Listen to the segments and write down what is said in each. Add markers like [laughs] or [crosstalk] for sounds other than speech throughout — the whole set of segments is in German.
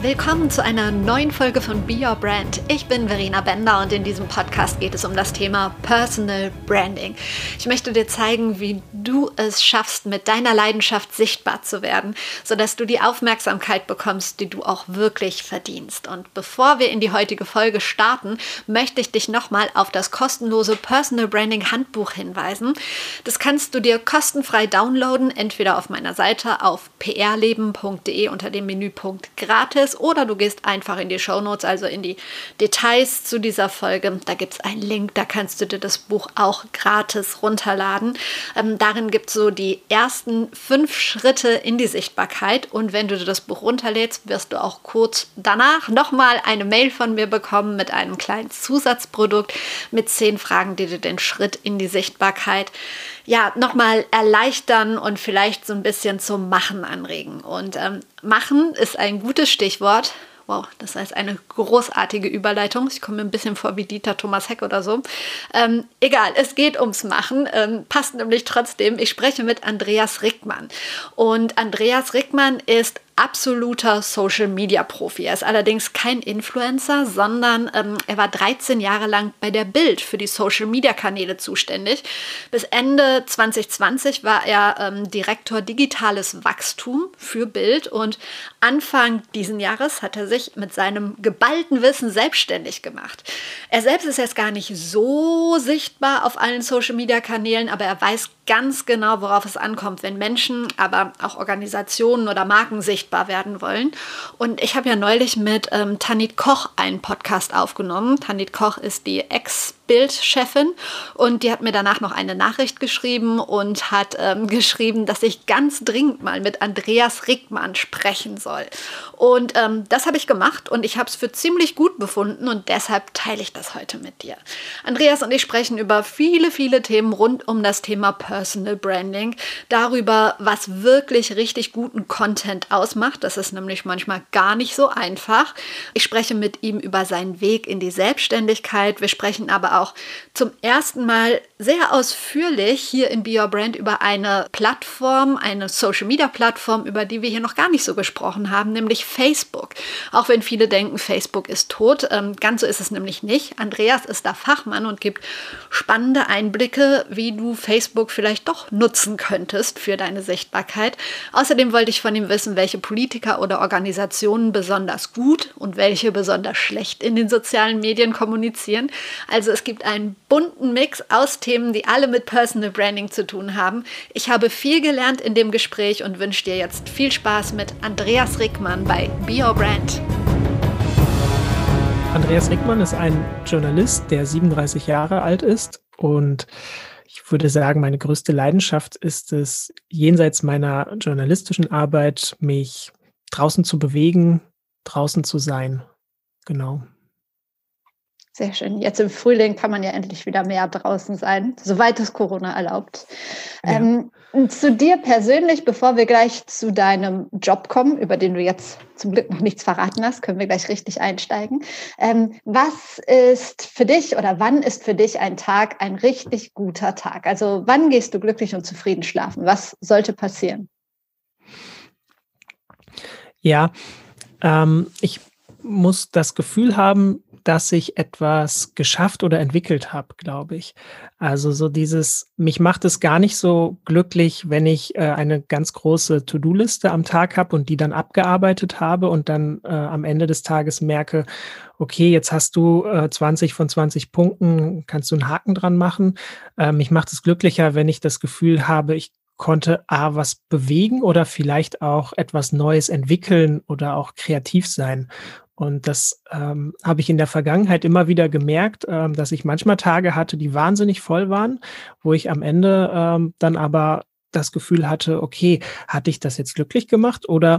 Willkommen zu einer neuen Folge von Be Your Brand. Ich bin Verena Bender und in diesem Podcast geht es um das Thema Personal Branding. Ich möchte dir zeigen, wie du es schaffst, mit deiner Leidenschaft sichtbar zu werden, sodass du die Aufmerksamkeit bekommst, die du auch wirklich verdienst. Und bevor wir in die heutige Folge starten, möchte ich dich nochmal auf das kostenlose Personal Branding Handbuch hinweisen. Das kannst du dir kostenfrei downloaden, entweder auf meiner Seite auf prleben.de unter dem Menüpunkt gratis ist oder du gehst einfach in die Show Notes, also in die Details zu dieser Folge. Da gibt es einen Link, da kannst du dir das Buch auch gratis runterladen. Ähm, darin gibt es so die ersten fünf Schritte in die Sichtbarkeit und wenn du dir das Buch runterlädst, wirst du auch kurz danach nochmal eine Mail von mir bekommen mit einem kleinen Zusatzprodukt mit zehn Fragen, die dir den Schritt in die Sichtbarkeit ja, nochmal erleichtern und vielleicht so ein bisschen zum Machen anregen. Und ähm, Machen ist ein gutes Stichwort. Wow, das heißt eine großartige Überleitung. Ich komme mir ein bisschen vor wie Dieter Thomas Heck oder so. Ähm, egal, es geht ums Machen. Ähm, passt nämlich trotzdem. Ich spreche mit Andreas Rickmann. Und Andreas Rickmann ist absoluter Social-Media-Profi. Er ist allerdings kein Influencer, sondern ähm, er war 13 Jahre lang bei der Bild für die Social-Media-Kanäle zuständig. Bis Ende 2020 war er ähm, Direktor Digitales Wachstum für Bild und Anfang diesen Jahres hat er sich mit seinem geballten Wissen selbstständig gemacht. Er selbst ist jetzt gar nicht so sichtbar auf allen Social-Media-Kanälen, aber er weiß ganz genau, worauf es ankommt, wenn Menschen, aber auch Organisationen oder Marken sichtbar werden wollen. Und ich habe ja neulich mit ähm, Tanit Koch einen Podcast aufgenommen. Tanit Koch ist die Ex- Bildchefin und die hat mir danach noch eine Nachricht geschrieben und hat ähm, geschrieben, dass ich ganz dringend mal mit Andreas Rickmann sprechen soll. Und ähm, das habe ich gemacht und ich habe es für ziemlich gut befunden und deshalb teile ich das heute mit dir. Andreas und ich sprechen über viele, viele Themen rund um das Thema Personal Branding, darüber, was wirklich richtig guten Content ausmacht. Das ist nämlich manchmal gar nicht so einfach. Ich spreche mit ihm über seinen Weg in die Selbstständigkeit. Wir sprechen aber auch zum ersten Mal sehr ausführlich hier in Be Your Brand über eine Plattform, eine Social Media Plattform, über die wir hier noch gar nicht so gesprochen haben, nämlich Facebook. Auch wenn viele denken, Facebook ist tot, ähm, ganz so ist es nämlich nicht. Andreas ist da Fachmann und gibt spannende Einblicke, wie du Facebook vielleicht doch nutzen könntest für deine Sichtbarkeit. Außerdem wollte ich von ihm wissen, welche Politiker oder Organisationen besonders gut und welche besonders schlecht in den sozialen Medien kommunizieren. Also es gibt einen bunten Mix aus Themen, die alle mit Personal Branding zu tun haben. Ich habe viel gelernt in dem Gespräch und wünsche dir jetzt viel Spaß mit Andreas Rickmann bei Be Your Brand. Andreas Rickmann ist ein Journalist, der 37 Jahre alt ist und ich würde sagen, meine größte Leidenschaft ist es, jenseits meiner journalistischen Arbeit, mich draußen zu bewegen, draußen zu sein. Genau. Sehr schön. Jetzt im Frühling kann man ja endlich wieder mehr draußen sein, soweit es Corona erlaubt. Ja. Ähm, zu dir persönlich, bevor wir gleich zu deinem Job kommen, über den du jetzt zum Glück noch nichts verraten hast, können wir gleich richtig einsteigen. Ähm, was ist für dich oder wann ist für dich ein Tag ein richtig guter Tag? Also wann gehst du glücklich und zufrieden schlafen? Was sollte passieren? Ja, ähm, ich muss das Gefühl haben, dass ich etwas geschafft oder entwickelt habe, glaube ich. Also so dieses, mich macht es gar nicht so glücklich, wenn ich äh, eine ganz große To-Do-Liste am Tag habe und die dann abgearbeitet habe und dann äh, am Ende des Tages merke, okay, jetzt hast du äh, 20 von 20 Punkten, kannst du einen Haken dran machen. Äh, mich macht es glücklicher, wenn ich das Gefühl habe, ich konnte A was bewegen oder vielleicht auch etwas Neues entwickeln oder auch kreativ sein. Und das ähm, habe ich in der Vergangenheit immer wieder gemerkt, ähm, dass ich manchmal Tage hatte, die wahnsinnig voll waren, wo ich am Ende ähm, dann aber das Gefühl hatte, okay, hatte ich das jetzt glücklich gemacht oder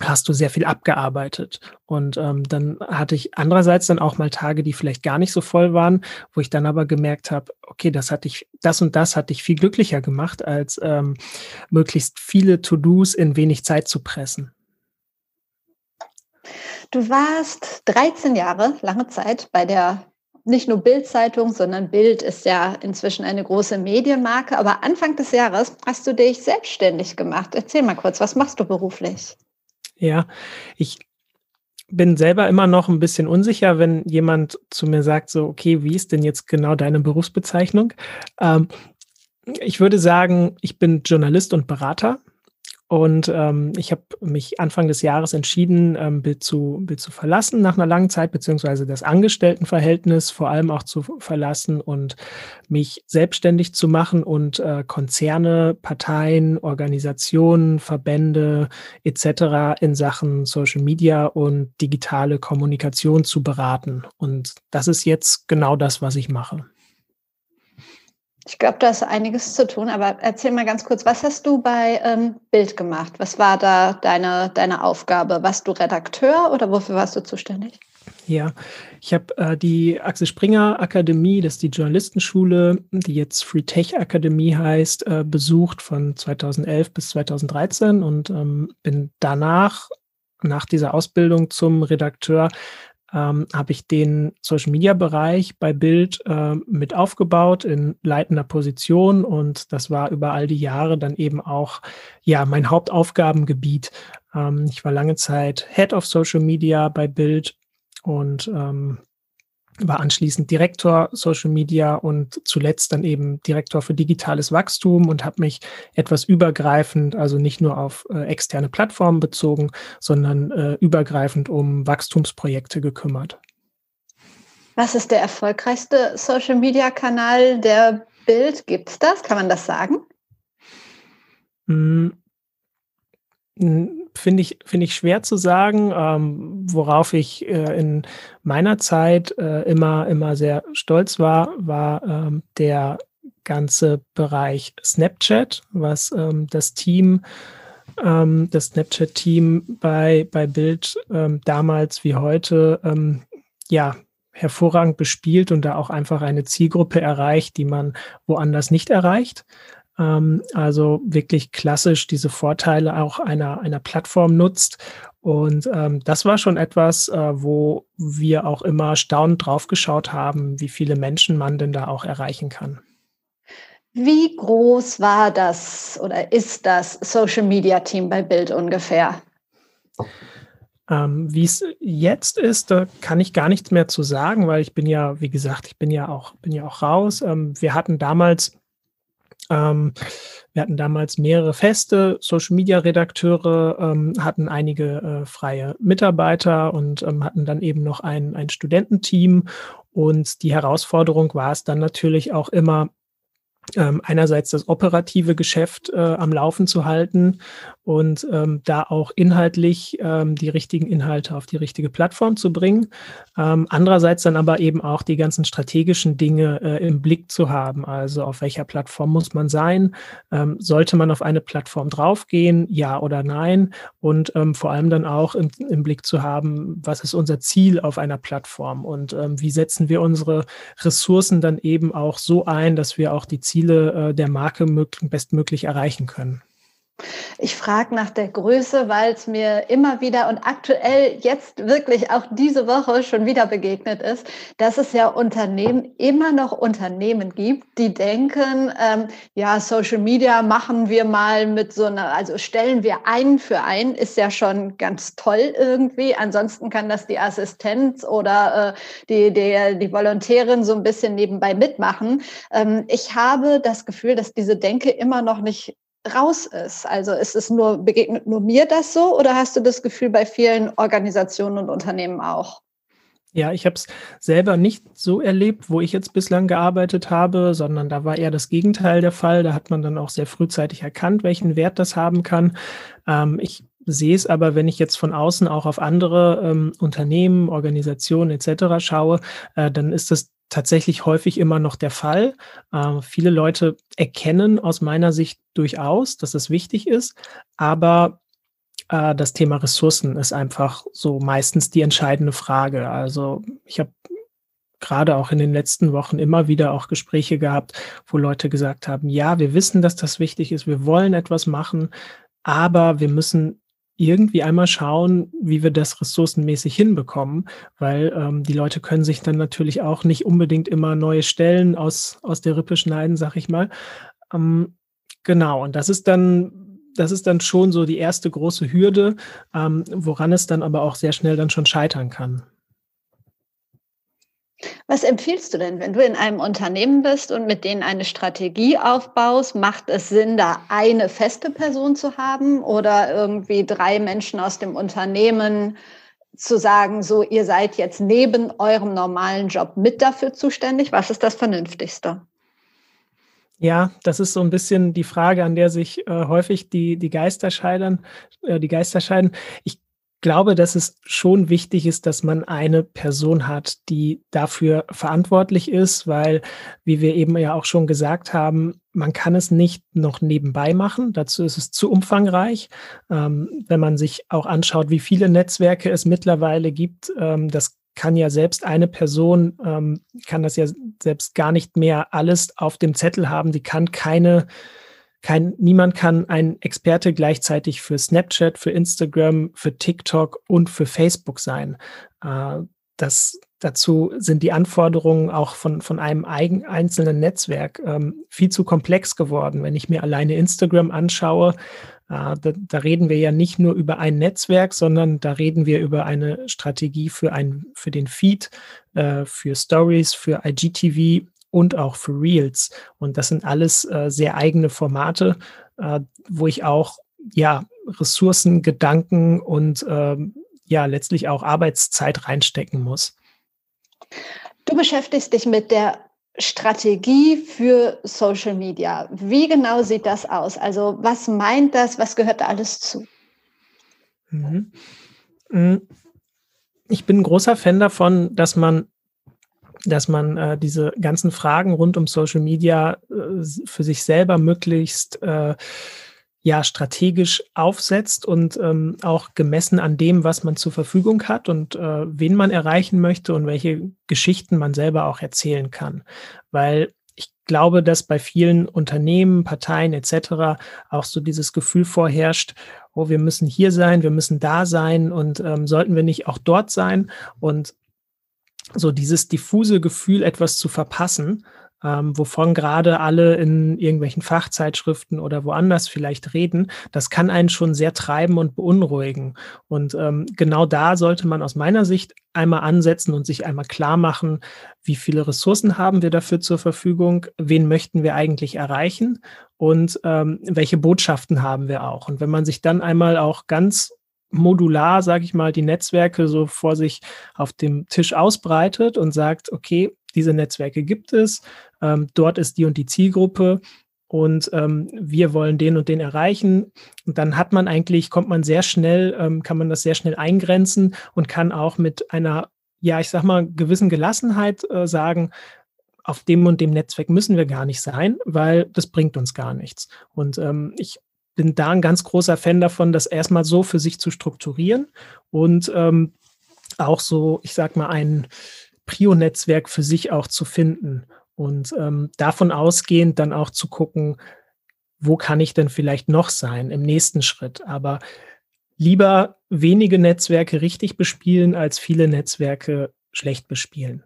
hast du sehr viel abgearbeitet. Und ähm, dann hatte ich andererseits dann auch mal Tage, die vielleicht gar nicht so voll waren, wo ich dann aber gemerkt habe, okay, das hatte ich, das und das hatte ich viel glücklicher gemacht, als ähm, möglichst viele To-Dos in wenig Zeit zu pressen. Du warst 13 Jahre, lange Zeit, bei der nicht nur Bild-Zeitung, sondern Bild ist ja inzwischen eine große Medienmarke. Aber Anfang des Jahres hast du dich selbstständig gemacht. Erzähl mal kurz, was machst du beruflich? Ja, ich bin selber immer noch ein bisschen unsicher, wenn jemand zu mir sagt, so, okay, wie ist denn jetzt genau deine Berufsbezeichnung? Ähm, ich würde sagen, ich bin Journalist und Berater. Und ähm, ich habe mich Anfang des Jahres entschieden, ähm, Bild, zu, Bild zu verlassen nach einer langen Zeit, beziehungsweise das Angestelltenverhältnis vor allem auch zu verlassen und mich selbstständig zu machen und äh, Konzerne, Parteien, Organisationen, Verbände etc. in Sachen Social Media und digitale Kommunikation zu beraten. Und das ist jetzt genau das, was ich mache. Ich glaube, da ist einiges zu tun, aber erzähl mal ganz kurz, was hast du bei ähm, Bild gemacht? Was war da deine, deine Aufgabe? Warst du Redakteur oder wofür warst du zuständig? Ja, ich habe äh, die Axel Springer Akademie, das ist die Journalistenschule, die jetzt Free Tech Akademie heißt, äh, besucht von 2011 bis 2013 und ähm, bin danach, nach dieser Ausbildung zum Redakteur, ähm, habe ich den Social Media Bereich bei Bild äh, mit aufgebaut in leitender Position und das war über all die Jahre dann eben auch ja mein Hauptaufgabengebiet. Ähm, ich war lange Zeit Head of Social Media bei Bild und ähm, war anschließend Direktor Social Media und zuletzt dann eben Direktor für digitales Wachstum und habe mich etwas übergreifend, also nicht nur auf äh, externe Plattformen bezogen, sondern äh, übergreifend um Wachstumsprojekte gekümmert. Was ist der erfolgreichste Social Media Kanal der Bild? Gibt es das? Kann man das sagen? Mm, Finde ich, finde ich schwer zu sagen, ähm, worauf ich äh, in meiner Zeit äh, immer, immer sehr stolz war, war ähm, der ganze Bereich Snapchat, was ähm, das Team, ähm, das Snapchat-Team bei, bei Bild ähm, damals wie heute, ähm, ja, hervorragend bespielt und da auch einfach eine Zielgruppe erreicht, die man woanders nicht erreicht. Ähm, also wirklich klassisch diese Vorteile auch einer, einer Plattform nutzt. Und ähm, das war schon etwas, äh, wo wir auch immer staunend draufgeschaut haben, wie viele Menschen man denn da auch erreichen kann. Wie groß war das oder ist das Social Media Team bei Bild ungefähr? Ähm, wie es jetzt ist, da kann ich gar nichts mehr zu sagen, weil ich bin ja, wie gesagt, ich bin ja auch, bin ja auch raus. Ähm, wir hatten damals ähm, wir hatten damals mehrere feste Social-Media-Redakteure, ähm, hatten einige äh, freie Mitarbeiter und ähm, hatten dann eben noch ein, ein Studententeam. Und die Herausforderung war es dann natürlich auch immer, ähm, einerseits das operative Geschäft äh, am Laufen zu halten und ähm, da auch inhaltlich ähm, die richtigen Inhalte auf die richtige Plattform zu bringen. Ähm, andererseits dann aber eben auch die ganzen strategischen Dinge äh, im Blick zu haben. Also auf welcher Plattform muss man sein? Ähm, sollte man auf eine Plattform draufgehen? Ja oder nein? Und vor allem dann auch im, im, Blick zu haben, was ist unser Ziel auf einer Plattform und wie setzen wir unsere Ressourcen dann eben auch so ein, dass wir auch die Ziele äh, der Marke bestmöglich erreichen können. Ich frage nach der Größe, weil es mir immer wieder und aktuell jetzt wirklich auch diese Woche schon wieder begegnet ist, dass es ja Unternehmen immer noch Unternehmen gibt, die denken, ähm, ja, Social Media machen wir mal mit so einer, also stellen wir ein für ein, ist ja schon ganz toll irgendwie. Ansonsten kann das die Assistenz oder äh, die, die, die Volontärin so ein bisschen nebenbei mitmachen. Ähm, ich habe das Gefühl, dass diese Denke immer noch nicht raus ist. Also ist es nur, begegnet nur mir das so oder hast du das Gefühl bei vielen Organisationen und Unternehmen auch? Ja, ich habe es selber nicht so erlebt, wo ich jetzt bislang gearbeitet habe, sondern da war eher das Gegenteil der Fall. Da hat man dann auch sehr frühzeitig erkannt, welchen Wert das haben kann. Ähm, ich sehe es aber, wenn ich jetzt von außen auch auf andere ähm, Unternehmen, Organisationen etc. schaue, äh, dann ist das tatsächlich häufig immer noch der Fall. Äh, viele Leute erkennen aus meiner Sicht durchaus, dass es wichtig ist, aber äh, das Thema Ressourcen ist einfach so meistens die entscheidende Frage. Also ich habe gerade auch in den letzten Wochen immer wieder auch Gespräche gehabt, wo Leute gesagt haben, ja, wir wissen, dass das wichtig ist, wir wollen etwas machen, aber wir müssen irgendwie einmal schauen, wie wir das ressourcenmäßig hinbekommen, weil ähm, die Leute können sich dann natürlich auch nicht unbedingt immer neue Stellen aus, aus der Rippe schneiden, sag ich mal. Ähm, genau, und das ist dann, das ist dann schon so die erste große Hürde, ähm, woran es dann aber auch sehr schnell dann schon scheitern kann. Was empfiehlst du denn, wenn du in einem Unternehmen bist und mit denen eine Strategie aufbaust? Macht es Sinn, da eine feste Person zu haben oder irgendwie drei Menschen aus dem Unternehmen zu sagen, so, ihr seid jetzt neben eurem normalen Job mit dafür zuständig? Was ist das Vernünftigste? Ja, das ist so ein bisschen die Frage, an der sich äh, häufig die, die Geister scheiden. Äh, die Geister scheiden. Ich glaube, dass es schon wichtig ist, dass man eine Person hat, die dafür verantwortlich ist, weil, wie wir eben ja auch schon gesagt haben, man kann es nicht noch nebenbei machen. Dazu ist es zu umfangreich. Ähm, wenn man sich auch anschaut, wie viele Netzwerke es mittlerweile gibt, ähm, das kann ja selbst eine Person, ähm, kann das ja selbst gar nicht mehr alles auf dem Zettel haben. Die kann keine kein, niemand kann ein Experte gleichzeitig für Snapchat, für Instagram, für TikTok und für Facebook sein. Äh, das, dazu sind die Anforderungen auch von, von einem eigen, einzelnen Netzwerk ähm, viel zu komplex geworden. Wenn ich mir alleine Instagram anschaue, äh, da, da, reden wir ja nicht nur über ein Netzwerk, sondern da reden wir über eine Strategie für, ein, für den Feed, äh, für Stories, für IGTV und auch für Reels. Und das sind alles äh, sehr eigene Formate, äh, wo ich auch ja Ressourcen, Gedanken und ähm, ja letztlich auch Arbeitszeit reinstecken muss. Du beschäftigst dich mit der Strategie für Social Media. Wie genau sieht das aus? Also was meint das? Was gehört da alles zu? Mhm. Mm. Ich bin ein großer Fan davon, dass man dass man äh, diese ganzen Fragen rund um Social Media äh, für sich selber möglichst äh, ja strategisch aufsetzt und ähm, auch gemessen an dem, was man zur Verfügung hat und äh, wen man erreichen möchte und welche Geschichten man selber auch erzählen kann. Weil ich glaube, dass bei vielen Unternehmen, Parteien etc. auch so dieses Gefühl vorherrscht, oh, wir müssen hier sein, wir müssen da sein und ähm, sollten wir nicht auch dort sein? Und so dieses diffuse Gefühl, etwas zu verpassen, ähm, wovon gerade alle in irgendwelchen Fachzeitschriften oder woanders vielleicht reden, das kann einen schon sehr treiben und beunruhigen. Und ähm, genau da sollte man aus meiner Sicht einmal ansetzen und sich einmal klar machen, wie viele Ressourcen haben wir dafür zur Verfügung, wen möchten wir eigentlich erreichen und ähm, welche Botschaften haben wir auch. Und wenn man sich dann einmal auch ganz modular, sage ich mal, die Netzwerke so vor sich auf dem Tisch ausbreitet und sagt, okay, diese Netzwerke gibt es, ähm, dort ist die und die Zielgruppe und ähm, wir wollen den und den erreichen. Und dann hat man eigentlich, kommt man sehr schnell, ähm, kann man das sehr schnell eingrenzen und kann auch mit einer, ja, ich sag mal, gewissen Gelassenheit äh, sagen, auf dem und dem Netzwerk müssen wir gar nicht sein, weil das bringt uns gar nichts. Und ähm, ich bin da ein ganz großer Fan davon, das erstmal so für sich zu strukturieren und ähm, auch so, ich sag mal, ein Prio-Netzwerk für sich auch zu finden und ähm, davon ausgehend dann auch zu gucken, wo kann ich denn vielleicht noch sein im nächsten Schritt. Aber lieber wenige Netzwerke richtig bespielen, als viele Netzwerke schlecht bespielen.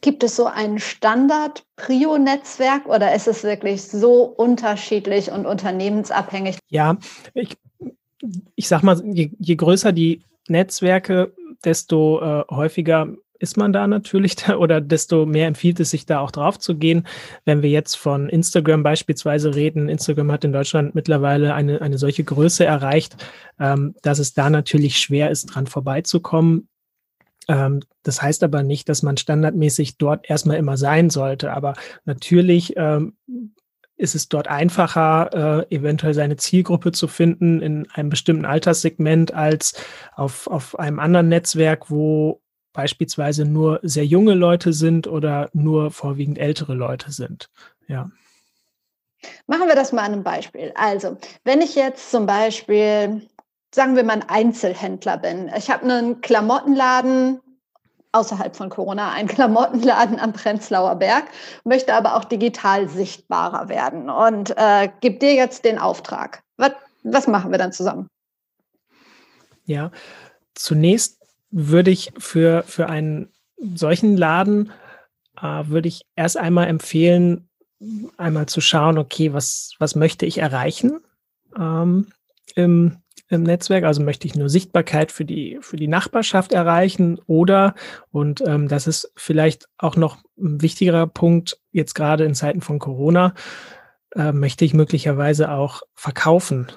Gibt es so ein Standard-Prio-Netzwerk oder ist es wirklich so unterschiedlich und unternehmensabhängig? Ja, ich, ich sag mal, je, je größer die Netzwerke, desto äh, häufiger ist man da natürlich da, [laughs] oder desto mehr empfiehlt es sich da auch drauf zu gehen. Wenn wir jetzt von Instagram beispielsweise reden, Instagram hat in Deutschland mittlerweile eine, eine solche Größe erreicht, ähm, dass es da natürlich schwer ist, dran vorbeizukommen. Ähm, das heißt aber nicht, dass man standardmäßig dort erstmal immer sein sollte. Aber natürlich ähm, ist es dort einfacher, äh, eventuell seine Zielgruppe zu finden in einem bestimmten Alterssegment als auf, auf einem anderen Netzwerk, wo beispielsweise nur sehr junge Leute sind oder nur vorwiegend ältere Leute sind. Ja. Machen wir das mal an einem Beispiel. Also, wenn ich jetzt zum Beispiel sagen wir mal, ein Einzelhändler bin. Ich habe einen Klamottenladen außerhalb von Corona, einen [laughs] Klamottenladen am Prenzlauer Berg, möchte aber auch digital sichtbarer werden und äh, gebe dir jetzt den Auftrag. Was, was machen wir dann zusammen? Ja, zunächst würde ich für, für einen solchen Laden, äh, würde ich erst einmal empfehlen, einmal zu schauen, okay, was, was möchte ich erreichen ähm, im, im Netzwerk? Also möchte ich nur Sichtbarkeit für die, für die Nachbarschaft erreichen oder, und ähm, das ist vielleicht auch noch ein wichtigerer Punkt, jetzt gerade in Zeiten von Corona, äh, möchte ich möglicherweise auch verkaufen.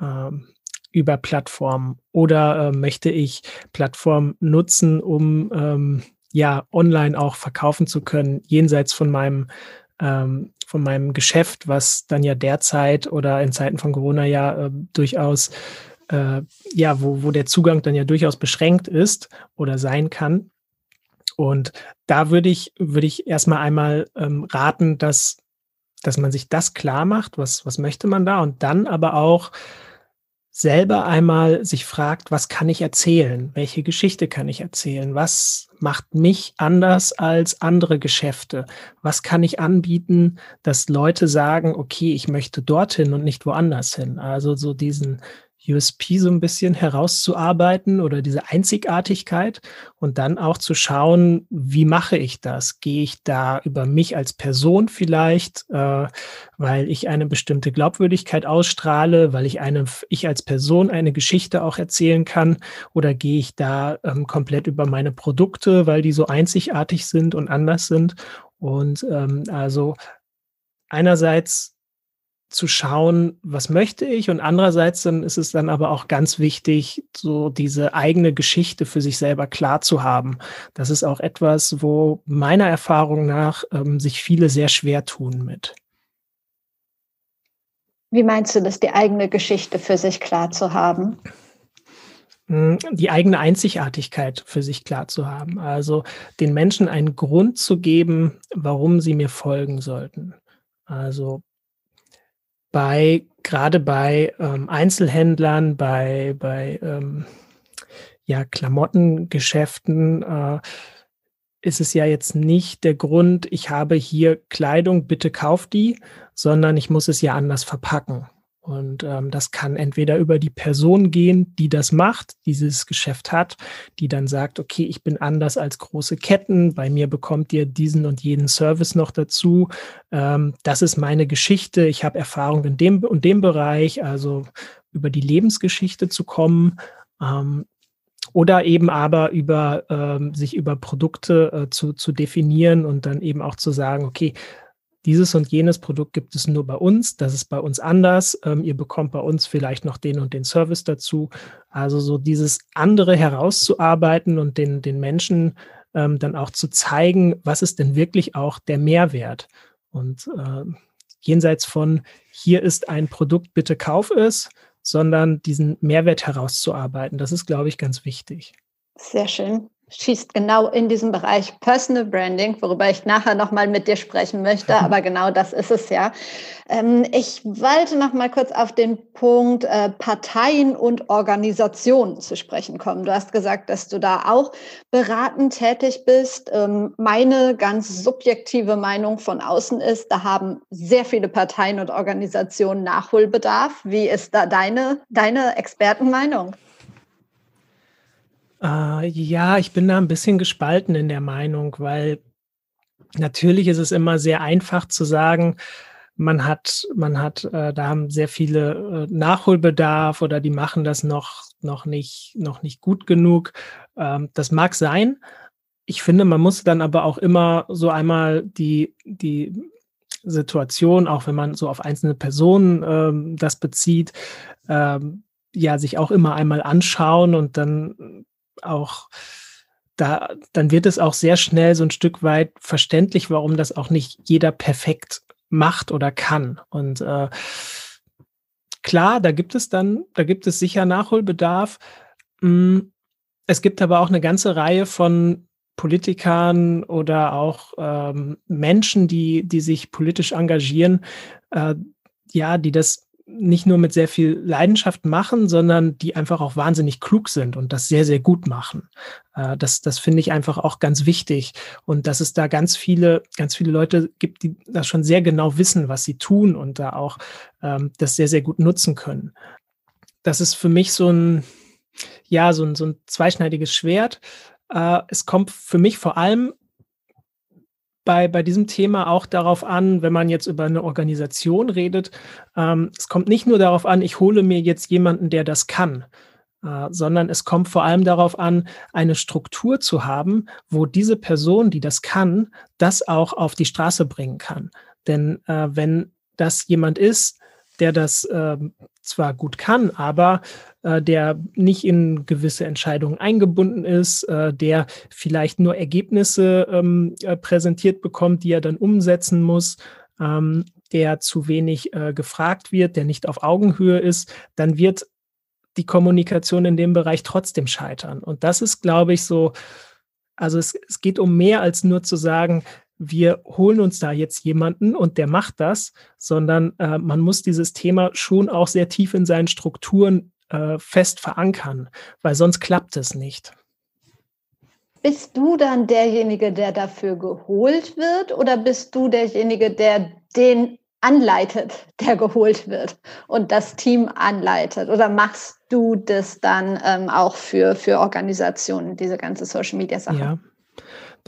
Ähm, über Plattformen oder äh, möchte ich Plattformen nutzen, um ähm, ja online auch verkaufen zu können, jenseits von meinem ähm, von meinem Geschäft, was dann ja derzeit oder in Zeiten von Corona ja äh, durchaus äh, ja, wo, wo der Zugang dann ja durchaus beschränkt ist oder sein kann. Und da würde ich, würde ich erstmal einmal ähm, raten, dass, dass man sich das klar macht, was, was möchte man da und dann aber auch selber einmal sich fragt, was kann ich erzählen? Welche Geschichte kann ich erzählen? Was macht mich anders als andere Geschäfte? Was kann ich anbieten, dass Leute sagen, okay, ich möchte dorthin und nicht woanders hin? Also so diesen, USP so ein bisschen herauszuarbeiten oder diese Einzigartigkeit und dann auch zu schauen, wie mache ich das? Gehe ich da über mich als Person vielleicht, äh, weil ich eine bestimmte Glaubwürdigkeit ausstrahle, weil ich eine, ich als Person eine Geschichte auch erzählen kann oder gehe ich da ähm, komplett über meine Produkte, weil die so einzigartig sind und anders sind? Und ähm, also einerseits zu schauen, was möchte ich und andererseits dann ist es dann aber auch ganz wichtig, so diese eigene Geschichte für sich selber klar zu haben. Das ist auch etwas, wo meiner Erfahrung nach ähm, sich viele sehr schwer tun mit. Wie meinst du das, die eigene Geschichte für sich klar zu haben? Hm, die eigene Einzigartigkeit für sich klar zu haben. Also den Menschen einen Grund zu geben, warum sie mir folgen sollten. Also bei, gerade bei ähm, Einzelhändlern, bei, bei ähm, ja, Klamottengeschäften, äh, ist es ja jetzt nicht der Grund, ich habe hier Kleidung, bitte kauf die, sondern ich muss es ja anders verpacken. Und ähm, das kann entweder über die Person gehen, die das macht, dieses Geschäft hat, die dann sagt, okay, ich bin anders als große Ketten, bei mir bekommt ihr diesen und jeden Service noch dazu. Ähm, das ist meine Geschichte, ich habe Erfahrung in dem und dem Bereich, also über die Lebensgeschichte zu kommen. Ähm, oder eben aber über ähm, sich über Produkte äh, zu, zu definieren und dann eben auch zu sagen, okay, dieses und jenes Produkt gibt es nur bei uns, das ist bei uns anders, ähm, ihr bekommt bei uns vielleicht noch den und den Service dazu. Also so dieses andere herauszuarbeiten und den, den Menschen ähm, dann auch zu zeigen, was ist denn wirklich auch der Mehrwert. Und äh, jenseits von, hier ist ein Produkt, bitte kauf es, sondern diesen Mehrwert herauszuarbeiten. Das ist, glaube ich, ganz wichtig. Sehr schön schießt genau in diesem Bereich Personal Branding, worüber ich nachher nochmal mit dir sprechen möchte, [laughs] aber genau das ist es ja. Ähm, ich wollte noch mal kurz auf den Punkt äh, Parteien und Organisationen zu sprechen kommen. Du hast gesagt, dass du da auch beratend tätig bist. Ähm, meine ganz subjektive Meinung von außen ist, da haben sehr viele Parteien und Organisationen Nachholbedarf. Wie ist da deine, deine Expertenmeinung? Äh, ja, ich bin da ein bisschen gespalten in der Meinung, weil natürlich ist es immer sehr einfach zu sagen, man hat, man hat, äh, da haben sehr viele äh, Nachholbedarf oder die machen das noch, noch nicht, noch nicht gut genug. Ähm, das mag sein. Ich finde, man muss dann aber auch immer so einmal die, die Situation, auch wenn man so auf einzelne Personen ähm, das bezieht, ähm, ja, sich auch immer einmal anschauen und dann auch da, dann wird es auch sehr schnell so ein Stück weit verständlich, warum das auch nicht jeder perfekt macht oder kann. Und äh, klar, da gibt es dann, da gibt es sicher Nachholbedarf. Hm, es gibt aber auch eine ganze Reihe von Politikern oder auch ähm, Menschen, die, die sich politisch engagieren, äh, ja, die das nicht nur mit sehr viel Leidenschaft machen, sondern die einfach auch wahnsinnig klug sind und das sehr, sehr gut machen. Äh, das, das finde ich einfach auch ganz wichtig. Und dass es da ganz viele, ganz viele Leute gibt, die das schon sehr genau wissen, was sie tun und da auch ähm, das sehr, sehr gut nutzen können. Das ist für mich so ein, ja, so ein, so ein zweischneidiges Schwert. Äh, es kommt für mich vor allem bei, bei diesem Thema auch darauf an, wenn man jetzt über eine Organisation redet, ähm, es kommt nicht nur darauf an, ich hole mir jetzt jemanden, der das kann, äh, sondern es kommt vor allem darauf an, eine Struktur zu haben, wo diese Person, die das kann, das auch auf die Straße bringen kann. Denn äh, wenn das jemand ist, der das äh, zwar gut kann, aber äh, der nicht in gewisse Entscheidungen eingebunden ist, äh, der vielleicht nur Ergebnisse ähm, äh, präsentiert bekommt, die er dann umsetzen muss, ähm, der zu wenig äh, gefragt wird, der nicht auf Augenhöhe ist, dann wird die Kommunikation in dem Bereich trotzdem scheitern. Und das ist, glaube ich, so, also es, es geht um mehr als nur zu sagen, wir holen uns da jetzt jemanden und der macht das, sondern äh, man muss dieses Thema schon auch sehr tief in seinen Strukturen äh, fest verankern, weil sonst klappt es nicht. Bist du dann derjenige, der dafür geholt wird oder bist du derjenige, der den anleitet, der geholt wird und das Team anleitet? Oder machst du das dann ähm, auch für, für Organisationen, diese ganze Social-Media-Sache? Ja,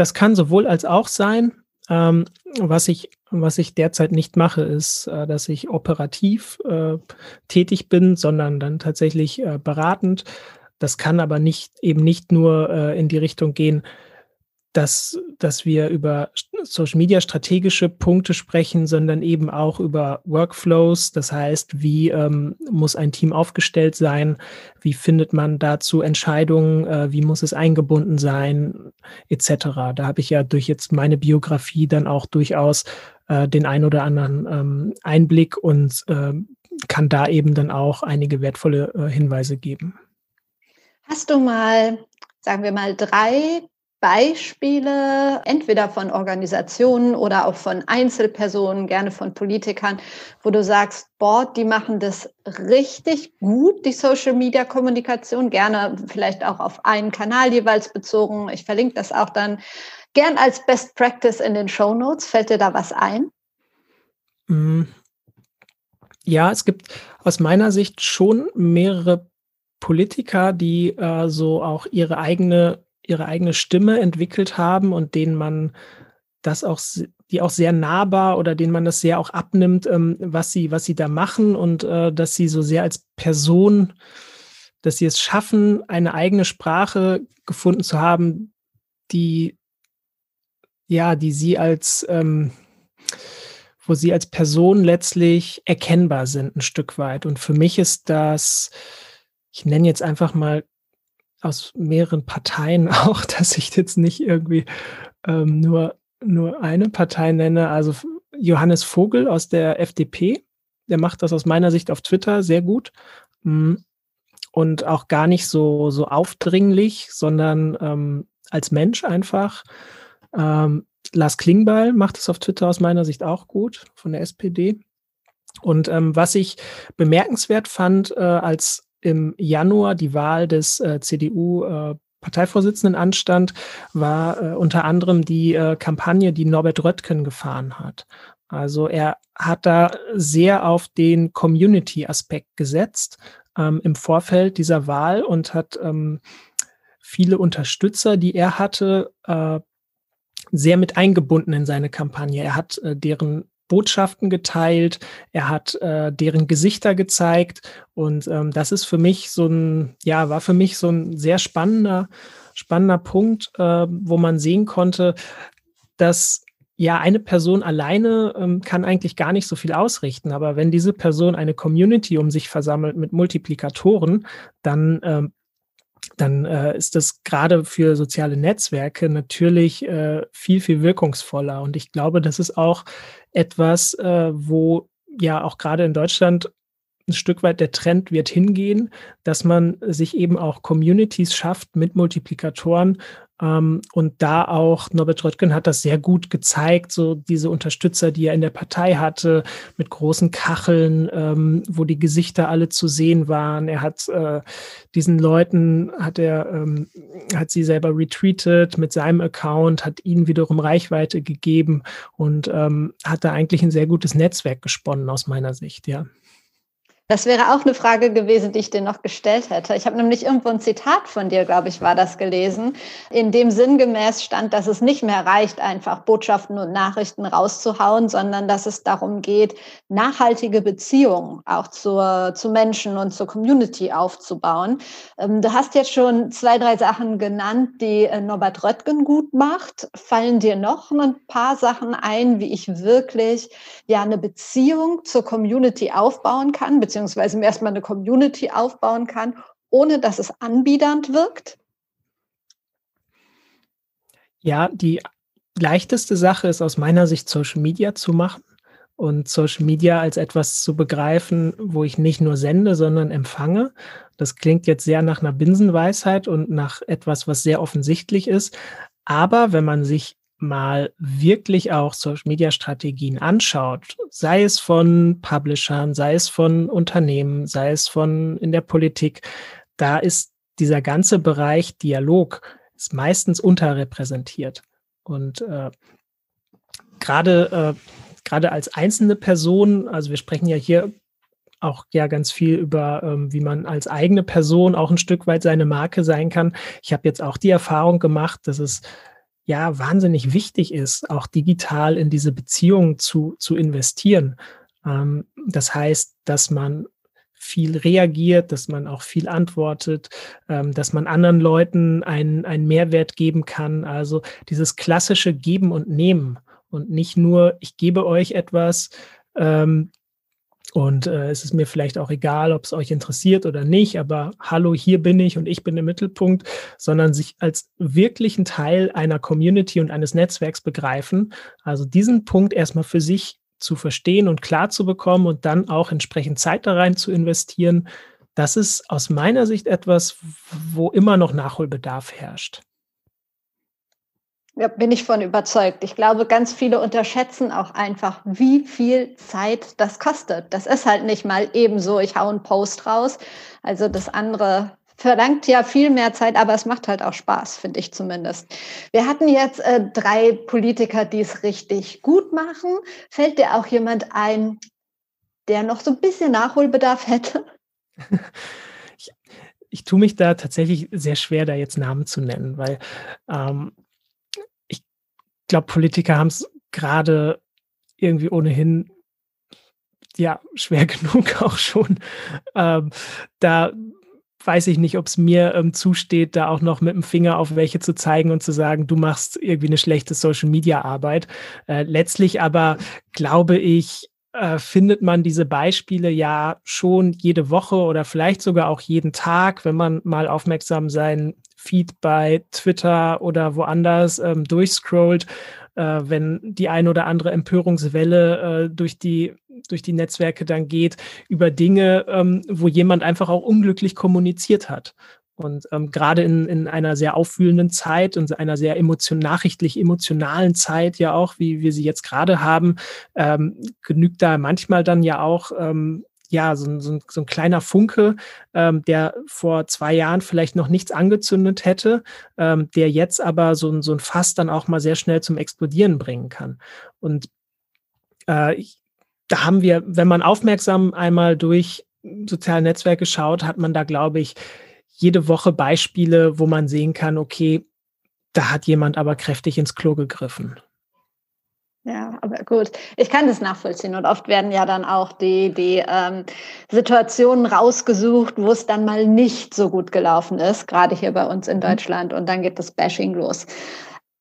das kann sowohl als auch sein. Ähm, was ich, was ich derzeit nicht mache, ist, äh, dass ich operativ äh, tätig bin, sondern dann tatsächlich äh, beratend. Das kann aber nicht eben nicht nur äh, in die Richtung gehen, dass, dass wir über Social Media strategische Punkte sprechen, sondern eben auch über Workflows. Das heißt, wie ähm, muss ein Team aufgestellt sein? Wie findet man dazu Entscheidungen? Äh, wie muss es eingebunden sein? Etc. Da habe ich ja durch jetzt meine Biografie dann auch durchaus äh, den ein oder anderen ähm, Einblick und äh, kann da eben dann auch einige wertvolle äh, Hinweise geben. Hast du mal, sagen wir mal, drei Beispiele, entweder von Organisationen oder auch von Einzelpersonen, gerne von Politikern, wo du sagst, boah, die machen das richtig gut, die Social-Media-Kommunikation, gerne vielleicht auch auf einen Kanal jeweils bezogen. Ich verlinke das auch dann gern als Best Practice in den Show Notes. Fällt dir da was ein? Mm. Ja, es gibt aus meiner Sicht schon mehrere Politiker, die äh, so auch ihre eigene ihre eigene Stimme entwickelt haben und denen man das auch, die auch sehr nahbar oder denen man das sehr auch abnimmt, ähm, was sie, was sie da machen und äh, dass sie so sehr als Person, dass sie es schaffen, eine eigene Sprache gefunden zu haben, die, ja, die sie als, ähm, wo sie als Person letztlich erkennbar sind, ein Stück weit. Und für mich ist das, ich nenne jetzt einfach mal aus mehreren Parteien [laughs] auch, dass ich jetzt nicht irgendwie ähm, nur, nur eine Partei nenne. Also Johannes Vogel aus der FDP, der macht das aus meiner Sicht auf Twitter sehr gut. Hm, und auch gar nicht so, so aufdringlich, sondern ähm, als Mensch einfach. Ähm, Lars Klingbeil macht es auf Twitter aus meiner Sicht auch gut von der SPD. Und ähm, was ich bemerkenswert fand, äh, als im Januar die Wahl des äh, CDU äh, Parteivorsitzenden anstand, war äh, unter anderem die äh, Kampagne, die Norbert Röttgen gefahren hat. Also er hat da sehr auf den Community-Aspekt gesetzt ähm, im Vorfeld dieser Wahl und hat ähm, viele Unterstützer, die er hatte, äh, sehr mit eingebunden in seine Kampagne. Er hat äh, deren Botschaften geteilt, er hat äh, deren Gesichter gezeigt. Und ähm, das ist für mich so ein, ja, war für mich so ein sehr spannender, spannender Punkt, äh, wo man sehen konnte, dass ja, eine Person alleine ähm, kann eigentlich gar nicht so viel ausrichten, aber wenn diese Person eine Community um sich versammelt mit Multiplikatoren, dann ähm, dann äh, ist das gerade für soziale Netzwerke natürlich äh, viel, viel wirkungsvoller. Und ich glaube, das ist auch etwas, äh, wo ja auch gerade in Deutschland ein Stück weit der Trend wird hingehen, dass man sich eben auch Communities schafft mit Multiplikatoren, ähm, und da auch Norbert Röttgen hat das sehr gut gezeigt, so diese Unterstützer, die er in der Partei hatte, mit großen Kacheln, ähm, wo die Gesichter alle zu sehen waren. Er hat äh, diesen Leuten, hat er, ähm, hat sie selber retweetet mit seinem Account, hat ihnen wiederum Reichweite gegeben und ähm, hat da eigentlich ein sehr gutes Netzwerk gesponnen aus meiner Sicht, ja. Das wäre auch eine Frage gewesen, die ich dir noch gestellt hätte. Ich habe nämlich irgendwo ein Zitat von dir, glaube ich, war das gelesen, in dem sinngemäß stand, dass es nicht mehr reicht, einfach Botschaften und Nachrichten rauszuhauen, sondern dass es darum geht, nachhaltige Beziehungen auch zur, zu Menschen und zur Community aufzubauen. Ähm, du hast jetzt schon zwei, drei Sachen genannt, die äh, Norbert Röttgen gut macht. Fallen dir noch ein paar Sachen ein, wie ich wirklich ja eine Beziehung zur Community aufbauen kann, beziehungsweise beziehungsweise erstmal eine Community aufbauen kann, ohne dass es anbiedernd wirkt? Ja, die leichteste Sache ist aus meiner Sicht Social Media zu machen und Social Media als etwas zu begreifen, wo ich nicht nur sende, sondern empfange. Das klingt jetzt sehr nach einer Binsenweisheit und nach etwas, was sehr offensichtlich ist. Aber wenn man sich mal wirklich auch Social-Media-Strategien anschaut, sei es von Publishern, sei es von Unternehmen, sei es von in der Politik, da ist dieser ganze Bereich Dialog ist meistens unterrepräsentiert. Und äh, gerade äh, als einzelne Person, also wir sprechen ja hier auch ja ganz viel über, ähm, wie man als eigene Person auch ein Stück weit seine Marke sein kann. Ich habe jetzt auch die Erfahrung gemacht, dass es ja wahnsinnig wichtig ist, auch digital in diese Beziehung zu, zu investieren. Ähm, das heißt, dass man viel reagiert, dass man auch viel antwortet, ähm, dass man anderen Leuten einen, einen Mehrwert geben kann. Also dieses klassische Geben und Nehmen und nicht nur, ich gebe euch etwas, ähm, und äh, es ist mir vielleicht auch egal, ob es euch interessiert oder nicht, aber hallo, hier bin ich und ich bin im Mittelpunkt, sondern sich als wirklichen Teil einer Community und eines Netzwerks begreifen. Also diesen Punkt erstmal für sich zu verstehen und klar zu bekommen und dann auch entsprechend Zeit da rein zu investieren, das ist aus meiner Sicht etwas, wo immer noch Nachholbedarf herrscht. Ja, bin ich von überzeugt. Ich glaube, ganz viele unterschätzen auch einfach, wie viel Zeit das kostet. Das ist halt nicht mal ebenso, ich hau einen Post raus. Also das andere verlangt ja viel mehr Zeit, aber es macht halt auch Spaß, finde ich zumindest. Wir hatten jetzt äh, drei Politiker, die es richtig gut machen. Fällt dir auch jemand ein, der noch so ein bisschen Nachholbedarf hätte? [laughs] Ich, ich tue mich da tatsächlich sehr schwer, da jetzt Namen zu nennen, weil ähm, glaube, Politiker haben es gerade irgendwie ohnehin ja schwer [laughs] genug auch schon. Ähm, da weiß ich nicht, ob es mir ähm, zusteht, da auch noch mit dem Finger auf welche zu zeigen und zu sagen, du machst irgendwie eine schlechte Social-Media-Arbeit. Äh, letztlich aber glaube ich, äh, findet man diese Beispiele ja schon jede Woche oder vielleicht sogar auch jeden Tag, wenn man mal aufmerksam sein Feed bei Twitter oder woanders ähm, durchscrollt, äh, wenn die ein oder andere Empörungswelle äh, durch die durch die Netzwerke dann geht über Dinge, ähm, wo jemand einfach auch unglücklich kommuniziert hat. Und ähm, gerade in, in einer sehr auffühlenden Zeit und einer sehr emotion nachrichtlich emotionalen Zeit ja auch, wie wir sie jetzt gerade haben, ähm, genügt da manchmal dann ja auch ähm, ja, so, so, so ein kleiner Funke, ähm, der vor zwei Jahren vielleicht noch nichts angezündet hätte, ähm, der jetzt aber so, so ein Fass dann auch mal sehr schnell zum Explodieren bringen kann. Und äh, ich, da haben wir, wenn man aufmerksam einmal durch soziale Netzwerke schaut, hat man da, glaube ich, jede Woche Beispiele, wo man sehen kann, okay, da hat jemand aber kräftig ins Klo gegriffen. Ja, aber gut, ich kann das nachvollziehen. Und oft werden ja dann auch die, die ähm, Situationen rausgesucht, wo es dann mal nicht so gut gelaufen ist, gerade hier bei uns in mhm. Deutschland. Und dann geht das Bashing los.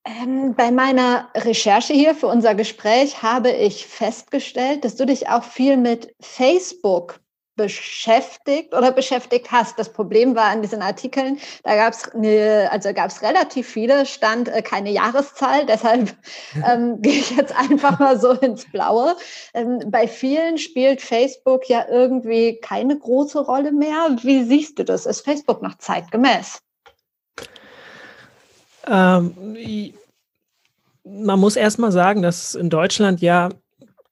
Ähm, bei meiner Recherche hier für unser Gespräch habe ich festgestellt, dass du dich auch viel mit Facebook beschäftigt oder beschäftigt hast. Das Problem war an diesen Artikeln, da gab es also gab es relativ viele, stand äh, keine Jahreszahl, deshalb [laughs] ähm, [laughs] gehe ich jetzt einfach mal so ins Blaue. Ähm, bei vielen spielt Facebook ja irgendwie keine große Rolle mehr. Wie siehst du das? Ist Facebook noch zeitgemäß? Ähm, man muss erst mal sagen, dass in Deutschland ja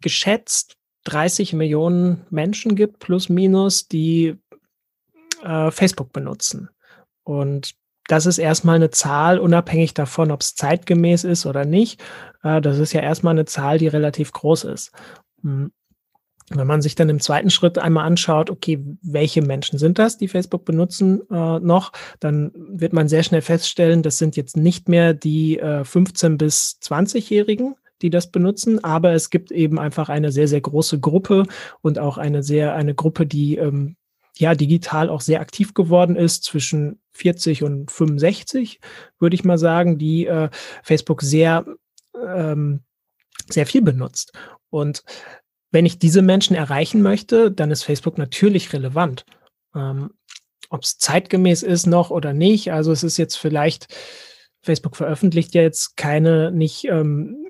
geschätzt 30 Millionen Menschen gibt, plus minus, die äh, Facebook benutzen. Und das ist erstmal eine Zahl, unabhängig davon, ob es zeitgemäß ist oder nicht. Äh, das ist ja erstmal eine Zahl, die relativ groß ist. Hm. wenn man sich dann im zweiten Schritt einmal anschaut, okay, welche Menschen sind das, die Facebook benutzen äh, noch, dann wird man sehr schnell feststellen, das sind jetzt nicht mehr die äh, 15 bis 20-Jährigen, die das benutzen, aber es gibt eben einfach eine sehr, sehr große Gruppe und auch eine sehr, eine Gruppe, die ähm, ja digital auch sehr aktiv geworden ist, zwischen 40 und 65, würde ich mal sagen, die äh, Facebook sehr, ähm, sehr viel benutzt. Und wenn ich diese Menschen erreichen möchte, dann ist Facebook natürlich relevant. Ähm, Ob es zeitgemäß ist noch oder nicht. Also es ist jetzt vielleicht, Facebook veröffentlicht ja jetzt keine, nicht ähm,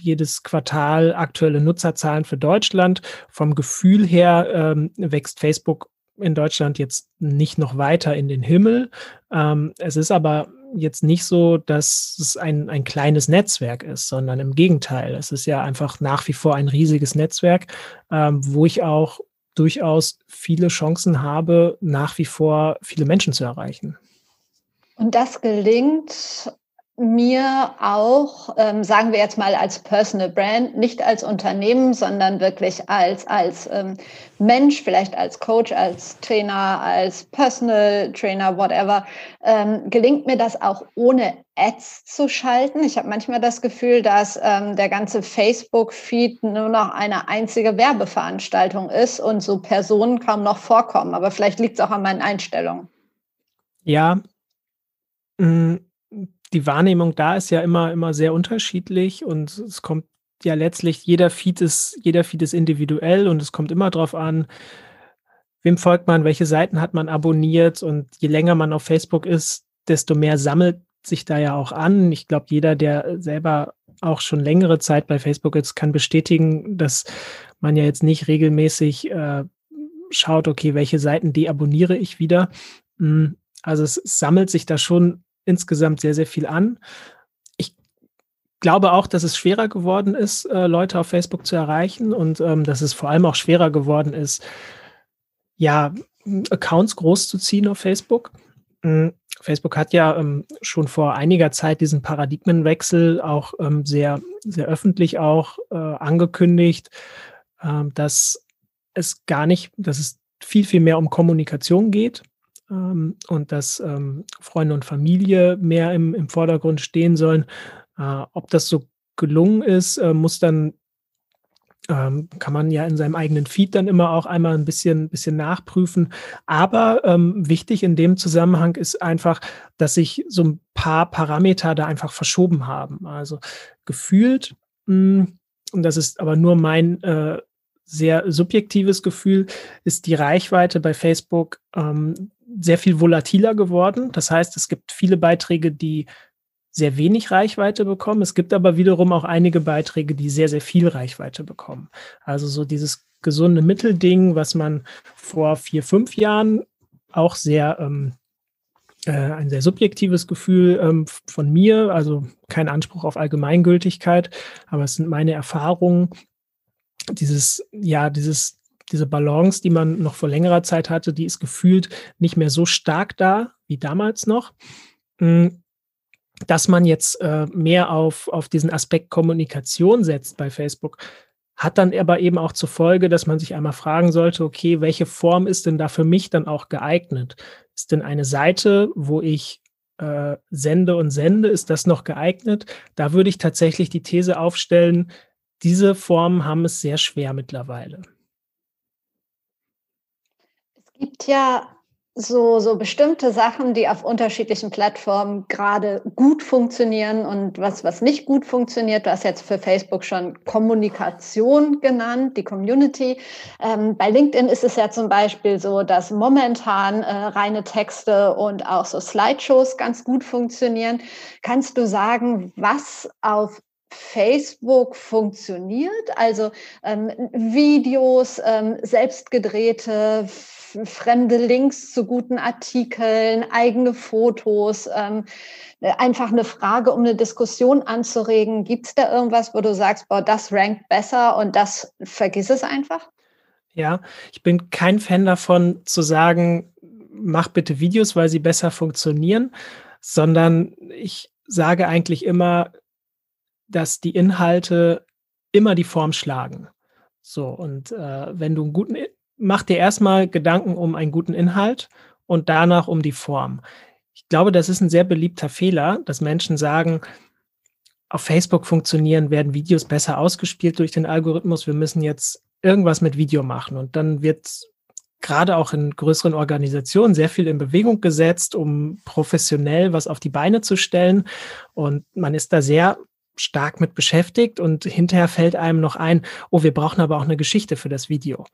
jedes Quartal aktuelle Nutzerzahlen für Deutschland. Vom Gefühl her ähm, wächst Facebook in Deutschland jetzt nicht noch weiter in den Himmel. Ähm, es ist aber jetzt nicht so, dass es ein, ein kleines Netzwerk ist, sondern im Gegenteil. Es ist ja einfach nach wie vor ein riesiges Netzwerk, ähm, wo ich auch durchaus viele Chancen habe, nach wie vor viele Menschen zu erreichen. Und das gelingt mir auch, ähm, sagen wir jetzt mal als Personal Brand, nicht als Unternehmen, sondern wirklich als, als ähm, Mensch, vielleicht als Coach, als Trainer, als Personal Trainer, whatever, ähm, gelingt mir das auch ohne Ads zu schalten. Ich habe manchmal das Gefühl, dass ähm, der ganze Facebook-Feed nur noch eine einzige Werbeveranstaltung ist und so Personen kaum noch vorkommen. Aber vielleicht liegt es auch an meinen Einstellungen. Ja, mm, die Wahrnehmung da ist ja immer, immer sehr unterschiedlich und es kommt ja letztlich, jeder Feed ist, jeder Feed ist individuell und es kommt immer darauf an, wem folgt man, welche Seiten hat man abonniert und je länger man auf Facebook ist, desto mehr sammelt sich da ja auch an. Ich glaube, jeder, der selber auch schon längere Zeit bei Facebook ist, kann bestätigen, dass man ja jetzt nicht regelmäßig äh, schaut, okay, welche Seiten deabonniere ich wieder. Hm, also es sammelt sich da schon insgesamt sehr, sehr viel an. Ich glaube auch, dass es schwerer geworden ist, äh, Leute auf Facebook zu erreichen und ähm, dass es vor allem auch schwerer geworden ist, ja, Accounts groß zu ziehen auf Facebook. Mhm. Facebook hat ja ähm, schon vor einiger Zeit diesen Paradigmenwechsel auch ähm, sehr, sehr öffentlich auch äh, angekündigt, äh, dass es gar nicht, dass es viel, viel mehr um Kommunikation geht ähm, und dass ähm, Freunde und Familie mehr im, im Vordergrund stehen sollen. Äh, ob das so gelungen ist, äh, muss dann ähm, kann man ja in seinem eigenen Feed dann immer auch einmal ein bisschen, bisschen nachprüfen. Aber ähm, wichtig in dem Zusammenhang ist einfach, dass sich so ein paar Parameter da einfach verschoben haben. Also gefühlt, mh, hm, und das ist aber nur mein äh, sehr subjektives Gefühl, ist die Reichweite bei Facebook ähm, sehr viel volatiler geworden. Das heißt, es gibt viele Beiträge, die sehr wenig Reichweite bekommen. Es gibt aber wiederum auch einige Beiträge, die sehr, sehr viel Reichweite bekommen. Also so dieses gesunde Mittelding, was man vor vier, fünf Jahren auch sehr ähm, äh, ein sehr subjektives Gefühl ähm, von mir, also kein Anspruch auf Allgemeingültigkeit, aber es sind meine Erfahrungen. Dieses, ja, dieses diese Balance, die man noch vor längerer Zeit hatte, die ist gefühlt nicht mehr so stark da wie damals noch. Hm, dass man jetzt äh, mehr auf, auf diesen Aspekt Kommunikation setzt bei Facebook, hat dann aber eben auch zur Folge, dass man sich einmal fragen sollte, okay, welche Form ist denn da für mich dann auch geeignet? Ist denn eine Seite, wo ich äh, sende und sende, ist das noch geeignet? Da würde ich tatsächlich die These aufstellen, diese Formen haben es sehr schwer mittlerweile gibt ja so, so bestimmte Sachen, die auf unterschiedlichen Plattformen gerade gut funktionieren und was, was nicht gut funktioniert. Du hast jetzt für Facebook schon Kommunikation genannt, die Community. Ähm, bei LinkedIn ist es ja zum Beispiel so, dass momentan äh, reine Texte und auch so Slideshows ganz gut funktionieren. Kannst du sagen, was auf Facebook funktioniert, also ähm, Videos, ähm, selbstgedrehte fremde Links zu guten Artikeln, eigene Fotos, ähm, einfach eine Frage, um eine Diskussion anzuregen. Gibt es da irgendwas, wo du sagst, boah, das rankt besser und das vergiss es einfach? Ja, ich bin kein Fan davon zu sagen, mach bitte Videos, weil sie besser funktionieren, sondern ich sage eigentlich immer, dass die Inhalte immer die Form schlagen. So, und äh, wenn du einen guten, mach dir erstmal Gedanken um einen guten Inhalt und danach um die Form. Ich glaube, das ist ein sehr beliebter Fehler, dass Menschen sagen, auf Facebook funktionieren, werden Videos besser ausgespielt durch den Algorithmus. Wir müssen jetzt irgendwas mit Video machen. Und dann wird gerade auch in größeren Organisationen sehr viel in Bewegung gesetzt, um professionell was auf die Beine zu stellen. Und man ist da sehr stark mit beschäftigt und hinterher fällt einem noch ein, oh, wir brauchen aber auch eine Geschichte für das Video.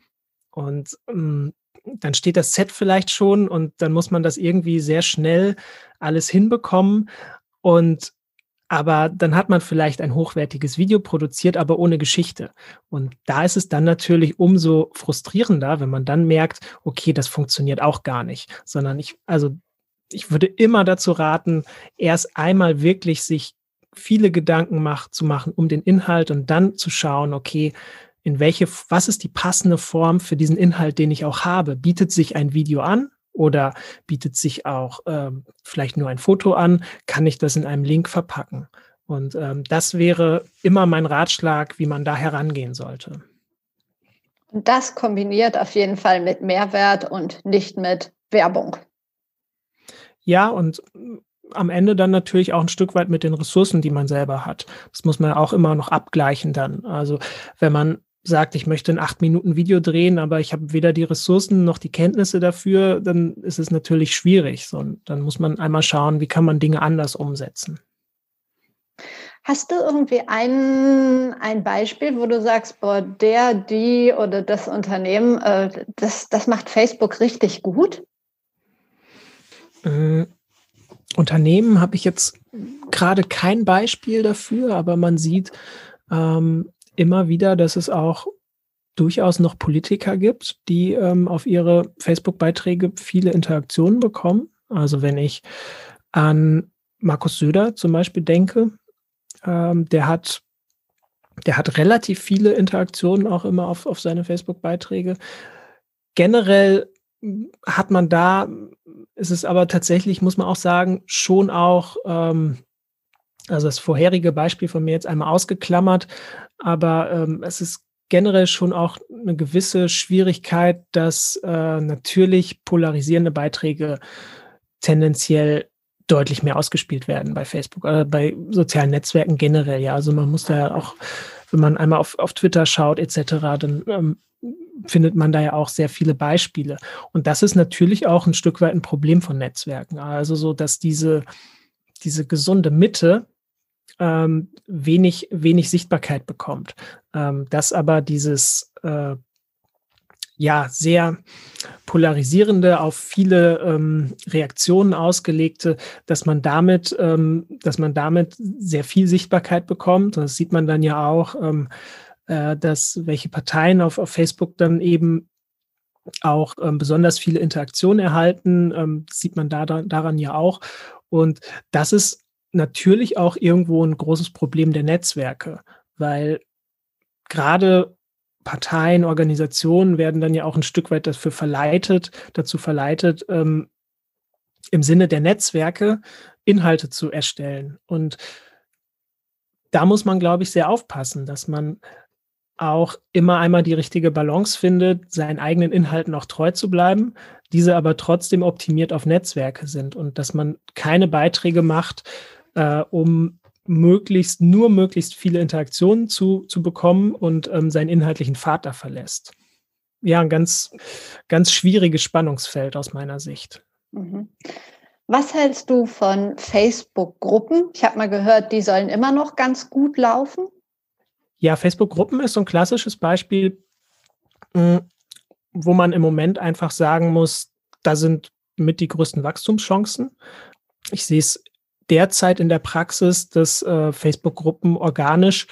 Und ähm, dann steht das Set vielleicht schon und dann muss man das irgendwie sehr schnell alles hinbekommen. Und aber dann hat man vielleicht ein hochwertiges Video produziert, aber ohne Geschichte. Und da ist es dann natürlich umso frustrierender, wenn man dann merkt, okay, das funktioniert auch gar nicht, sondern ich, also ich würde immer dazu raten, erst einmal wirklich sich viele Gedanken macht, zu machen um den Inhalt und dann zu schauen, okay, in welche, was ist die passende Form für diesen Inhalt, den ich auch habe? Bietet sich ein Video an? Oder bietet sich auch ähm, vielleicht nur ein Foto an? Kann ich das in einem Link verpacken? Und ähm, das wäre immer mein Ratschlag, wie man da herangehen sollte. Und das kombiniert auf jeden Fall mit Mehrwert und nicht mit Werbung. Ja, und am Ende dann natürlich auch ein Stück weit mit den Ressourcen, die man selber hat. Das muss man auch immer noch abgleichen dann. Also wenn man sagt, ich möchte ein acht Minuten Video drehen, aber ich habe weder die Ressourcen noch die Kenntnisse dafür, dann ist es natürlich schwierig. So, dann muss man einmal schauen, wie kann man Dinge anders umsetzen. Hast du irgendwie ein, ein Beispiel, wo du sagst, boah, der, die oder das Unternehmen, äh, das, das macht Facebook richtig gut? Äh, Unternehmen habe ich jetzt gerade kein Beispiel dafür, aber man sieht, ähm, immer wieder, dass es auch durchaus noch Politiker gibt, die ähm, auf ihre Facebook-Beiträge viele Interaktionen bekommen. Also wenn ich an Markus Söder zum Beispiel denke, ähm, der hat der hat relativ viele Interaktionen auch immer auf, auf seine Facebook-Beiträge. Generell hat man da, ist es aber tatsächlich, muss man auch sagen, schon auch ähm, also das vorherige Beispiel von mir jetzt einmal ausgeklammert, aber ähm, es ist generell schon auch eine gewisse Schwierigkeit, dass äh, natürlich polarisierende Beiträge tendenziell deutlich mehr ausgespielt werden bei Facebook oder bei sozialen Netzwerken generell. Ja, also man muss da auch, wenn man einmal auf, auf Twitter schaut etc., dann ähm, findet man da ja auch sehr viele Beispiele. Und das ist natürlich auch ein Stück weit ein Problem von Netzwerken. Also so, dass diese, diese gesunde Mitte ähm, wenig, wenig Sichtbarkeit bekommt. Ähm, dass aber dieses äh, ja sehr polarisierende, auf viele ähm, Reaktionen ausgelegte, dass man damit, ähm, dass man damit sehr viel Sichtbarkeit bekommt. Das sieht man dann ja auch, ähm, äh, dass welche Parteien auf, auf Facebook dann eben auch ähm, besonders viele Interaktionen erhalten, ähm, sieht man da, daran ja auch. Und das ist natürlich auch irgendwo ein großes Problem der Netzwerke, weil gerade Parteien, Organisationen werden dann ja auch ein Stück weit dafür verleitet, dazu verleitet, ähm, im Sinne der Netzwerke Inhalte zu erstellen. Und da muss man, glaube ich, sehr aufpassen, dass man auch immer einmal die richtige Balance findet, seinen eigenen Inhalten auch treu zu bleiben, diese aber trotzdem optimiert auf Netzwerke sind und dass man keine Beiträge macht, äh, um möglichst nur möglichst viele Interaktionen zu, zu bekommen und ähm, seinen inhaltlichen Vater verlässt. Ja, ein ganz, ganz schwieriges Spannungsfeld aus meiner Sicht. Mhm. Was hältst du von Facebook-Gruppen? Ich habe mal gehört, die sollen immer noch ganz gut laufen. Ja, Facebook-Gruppen ist so ein klassisches Beispiel, hm, wo man im Moment einfach sagen muss, da sind mit die größten Wachstumschancen. Ich sehe es derzeit in der Praxis, dass äh, Facebook-Gruppen organisch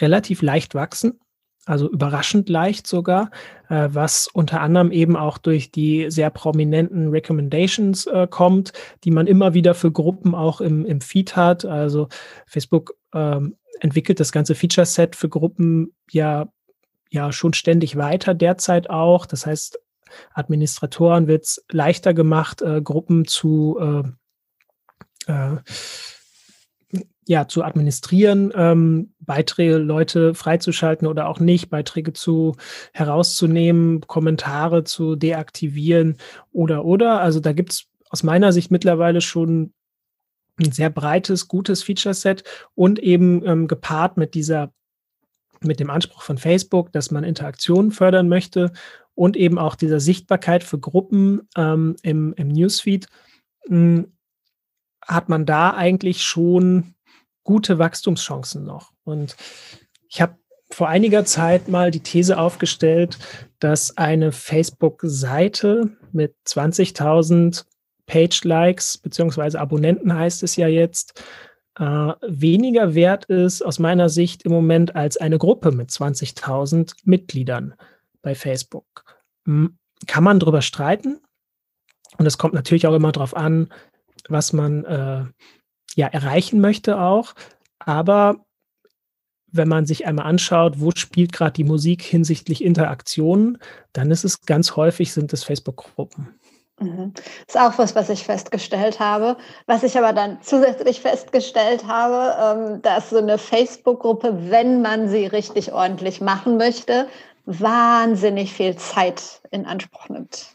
relativ leicht wachsen, also überraschend leicht sogar, äh, was unter anderem eben auch durch die sehr prominenten Recommendations äh, kommt, die man immer wieder für Gruppen auch im, im Feed hat. Also Facebook ähm, entwickelt das ganze Feature-Set für Gruppen ja, ja schon ständig weiter, derzeit auch. Das heißt, Administratoren wird es leichter gemacht, äh, Gruppen zu äh, äh, ja, zu administrieren, ähm, Beiträge Leute freizuschalten oder auch nicht, Beiträge zu herauszunehmen, Kommentare zu deaktivieren oder oder. Also da gibt es aus meiner Sicht mittlerweile schon ein sehr breites, gutes Feature-Set und eben ähm, gepaart mit dieser, mit dem Anspruch von Facebook, dass man Interaktionen fördern möchte und eben auch dieser Sichtbarkeit für Gruppen ähm, im, im Newsfeed, hm, hat man da eigentlich schon gute Wachstumschancen noch. Und ich habe vor einiger Zeit mal die These aufgestellt, dass eine Facebook-Seite mit 20.000 Page-Likes beziehungsweise Abonnenten heißt es ja jetzt, äh, weniger wert ist aus meiner Sicht im Moment als eine Gruppe mit 20.000 Mitgliedern bei Facebook. Hm, kann man darüber streiten? Und es kommt natürlich auch immer darauf an, was man äh, ja erreichen möchte auch. Aber wenn man sich einmal anschaut, wo spielt gerade die Musik hinsichtlich Interaktionen, dann ist es ganz häufig sind es Facebook-Gruppen. Mhm. Das ist auch was, was ich festgestellt habe. Was ich aber dann zusätzlich festgestellt habe, ähm, dass so eine Facebook-Gruppe, wenn man sie richtig ordentlich machen möchte, wahnsinnig viel Zeit in Anspruch nimmt.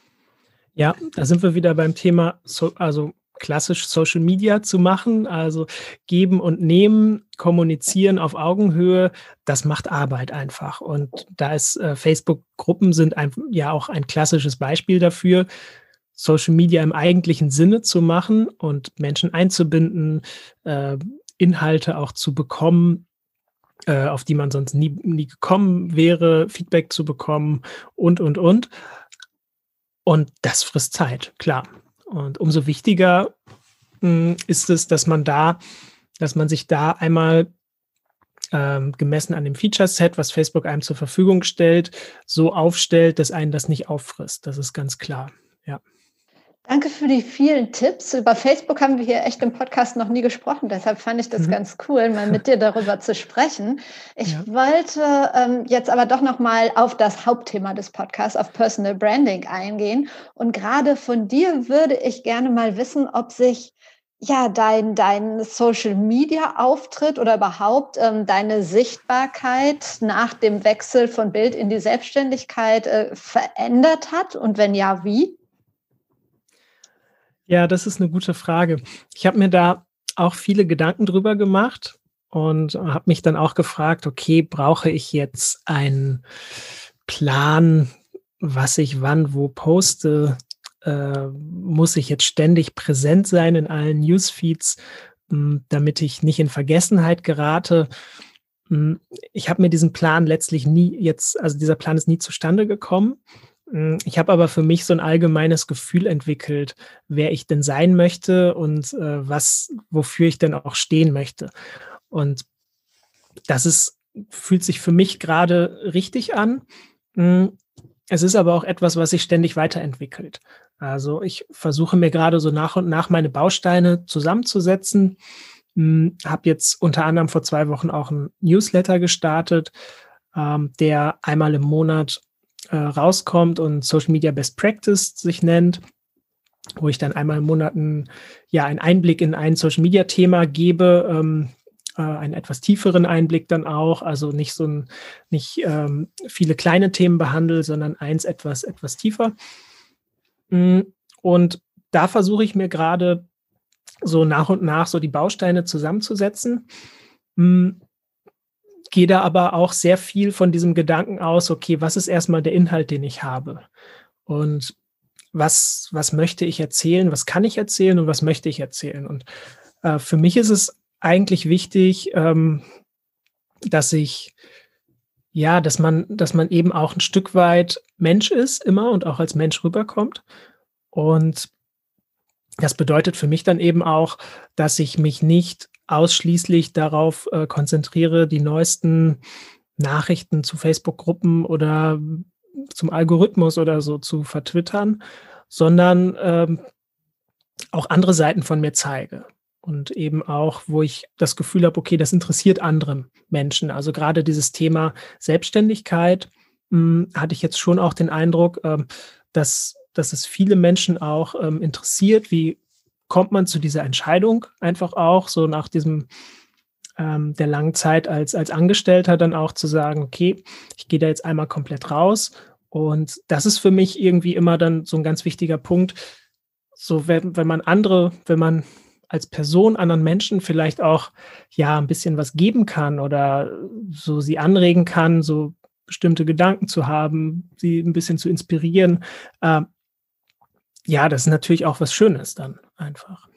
Ja, da sind wir wieder beim Thema, also klassisch Social Media zu machen, also geben und nehmen, kommunizieren auf Augenhöhe, das macht Arbeit einfach. Und da ist äh, Facebook-Gruppen sind ein, ja auch ein klassisches Beispiel dafür. Social Media im eigentlichen Sinne zu machen und Menschen einzubinden, äh, Inhalte auch zu bekommen, äh, auf die man sonst nie, nie gekommen wäre, Feedback zu bekommen und, und, und. Und das frisst Zeit, klar. Und umso wichtiger mh, hm, ist es, dass man da, dass man sich da einmal ähm, gemessen an dem Feature-Set, was Facebook einem zur Verfügung stellt, so aufstellt, dass einen das nicht auffrisst. Das ist ganz klar. Ja. Danke für die vielen Tipps. Über Facebook haben wir hier echt im Podcast noch nie gesprochen. Deshalb fand ich das mhm. ganz cool, mal mit dir darüber zu sprechen. Ich ja. wollte ähm, jetzt aber doch noch mal auf das Hauptthema des Podcasts, auf Personal Branding eingehen. Und gerade von dir würde ich gerne mal wissen, ob sich ja dein, dein Social Media Auftritt oder überhaupt ähm, deine Sichtbarkeit nach dem Wechsel von Bild in die Selbstständigkeit äh, verändert hat und wenn ja, wie? Ja, das ist eine gute Frage. Ich habe mir da auch viele Gedanken drüber gemacht und habe mich dann auch gefragt, okay, brauche ich jetzt einen Plan, was ich wann wo poste? Äh, muss ich jetzt ständig präsent sein in allen Newsfeeds, hm, damit ich nicht in Vergessenheit gerate? Hm, ich habe mir diesen Plan letztlich nie jetzt, also dieser Plan ist nie zustande gekommen. Hm, ich habe aber für mich so ein allgemeines Gefühl entwickelt, wer ich denn sein möchte und äh, was, wofür ich denn auch stehen möchte. Und das ist, fühlt sich für mich gerade richtig an. Hm, es ist aber auch etwas, was sich ständig weiterentwickelt. Also ich versuche mir gerade so nach und nach meine Bausteine zusammenzusetzen. Hm, habe jetzt unter anderem vor zwei Wochen auch ein Newsletter gestartet, ähm, der einmal im Monat äh, rauskommt und Social Media Best Practice sich nennt, wo ich dann einmal im Monat ein, ja, einen Einblick in ein Social Media Thema gebe, ähm, äh, einen etwas tieferen Einblick dann auch, also nicht so ein, nicht ähm, viele kleine Themen behandle, sondern eins etwas, etwas tiefer. Mm, und da versuche ich mir gerade so nach und nach so die Bausteine zusammenzusetzen. Gehe da aber auch sehr viel von diesem Gedanken aus, okay, was ist erstmal der Inhalt, den ich habe? Und was, was möchte ich erzählen, was kann ich erzählen und was möchte ich erzählen? Und äh, für mich ist es eigentlich wichtig, ähm, dass ich, ja, dass man, dass man eben auch ein Stück weit Mensch ist, immer und auch als Mensch rüberkommt. Und das bedeutet für mich dann eben auch, dass ich mich nicht ausschließlich darauf äh, konzentriere, die neuesten Nachrichten zu Facebook-Gruppen oder zum Algorithmus oder so zu vertwittern, sondern ähm, auch andere Seiten von mir zeige. Und eben auch, wo ich das Gefühl habe, okay, das interessiert andere Menschen. Also gerade dieses Thema Selbstständigkeit mh, hm, hatte ich jetzt schon auch den Eindruck, ähm, dass, dass es viele Menschen auch ähm, interessiert, wie kommt man zu dieser Entscheidung einfach auch, so nach diesem ähm, der langen Zeit als, als Angestellter dann auch zu sagen, okay, ich gehe da jetzt einmal komplett raus. Und das ist für mich irgendwie immer dann so ein ganz wichtiger Punkt. So, wenn, wenn man andere, wenn man als Person anderen Menschen vielleicht auch ja ein bisschen was geben kann oder so sie anregen kann, so bestimmte Gedanken zu haben, sie ein bisschen zu inspirieren. Äh, ja, das ist natürlich auch was Schönes dann einfach.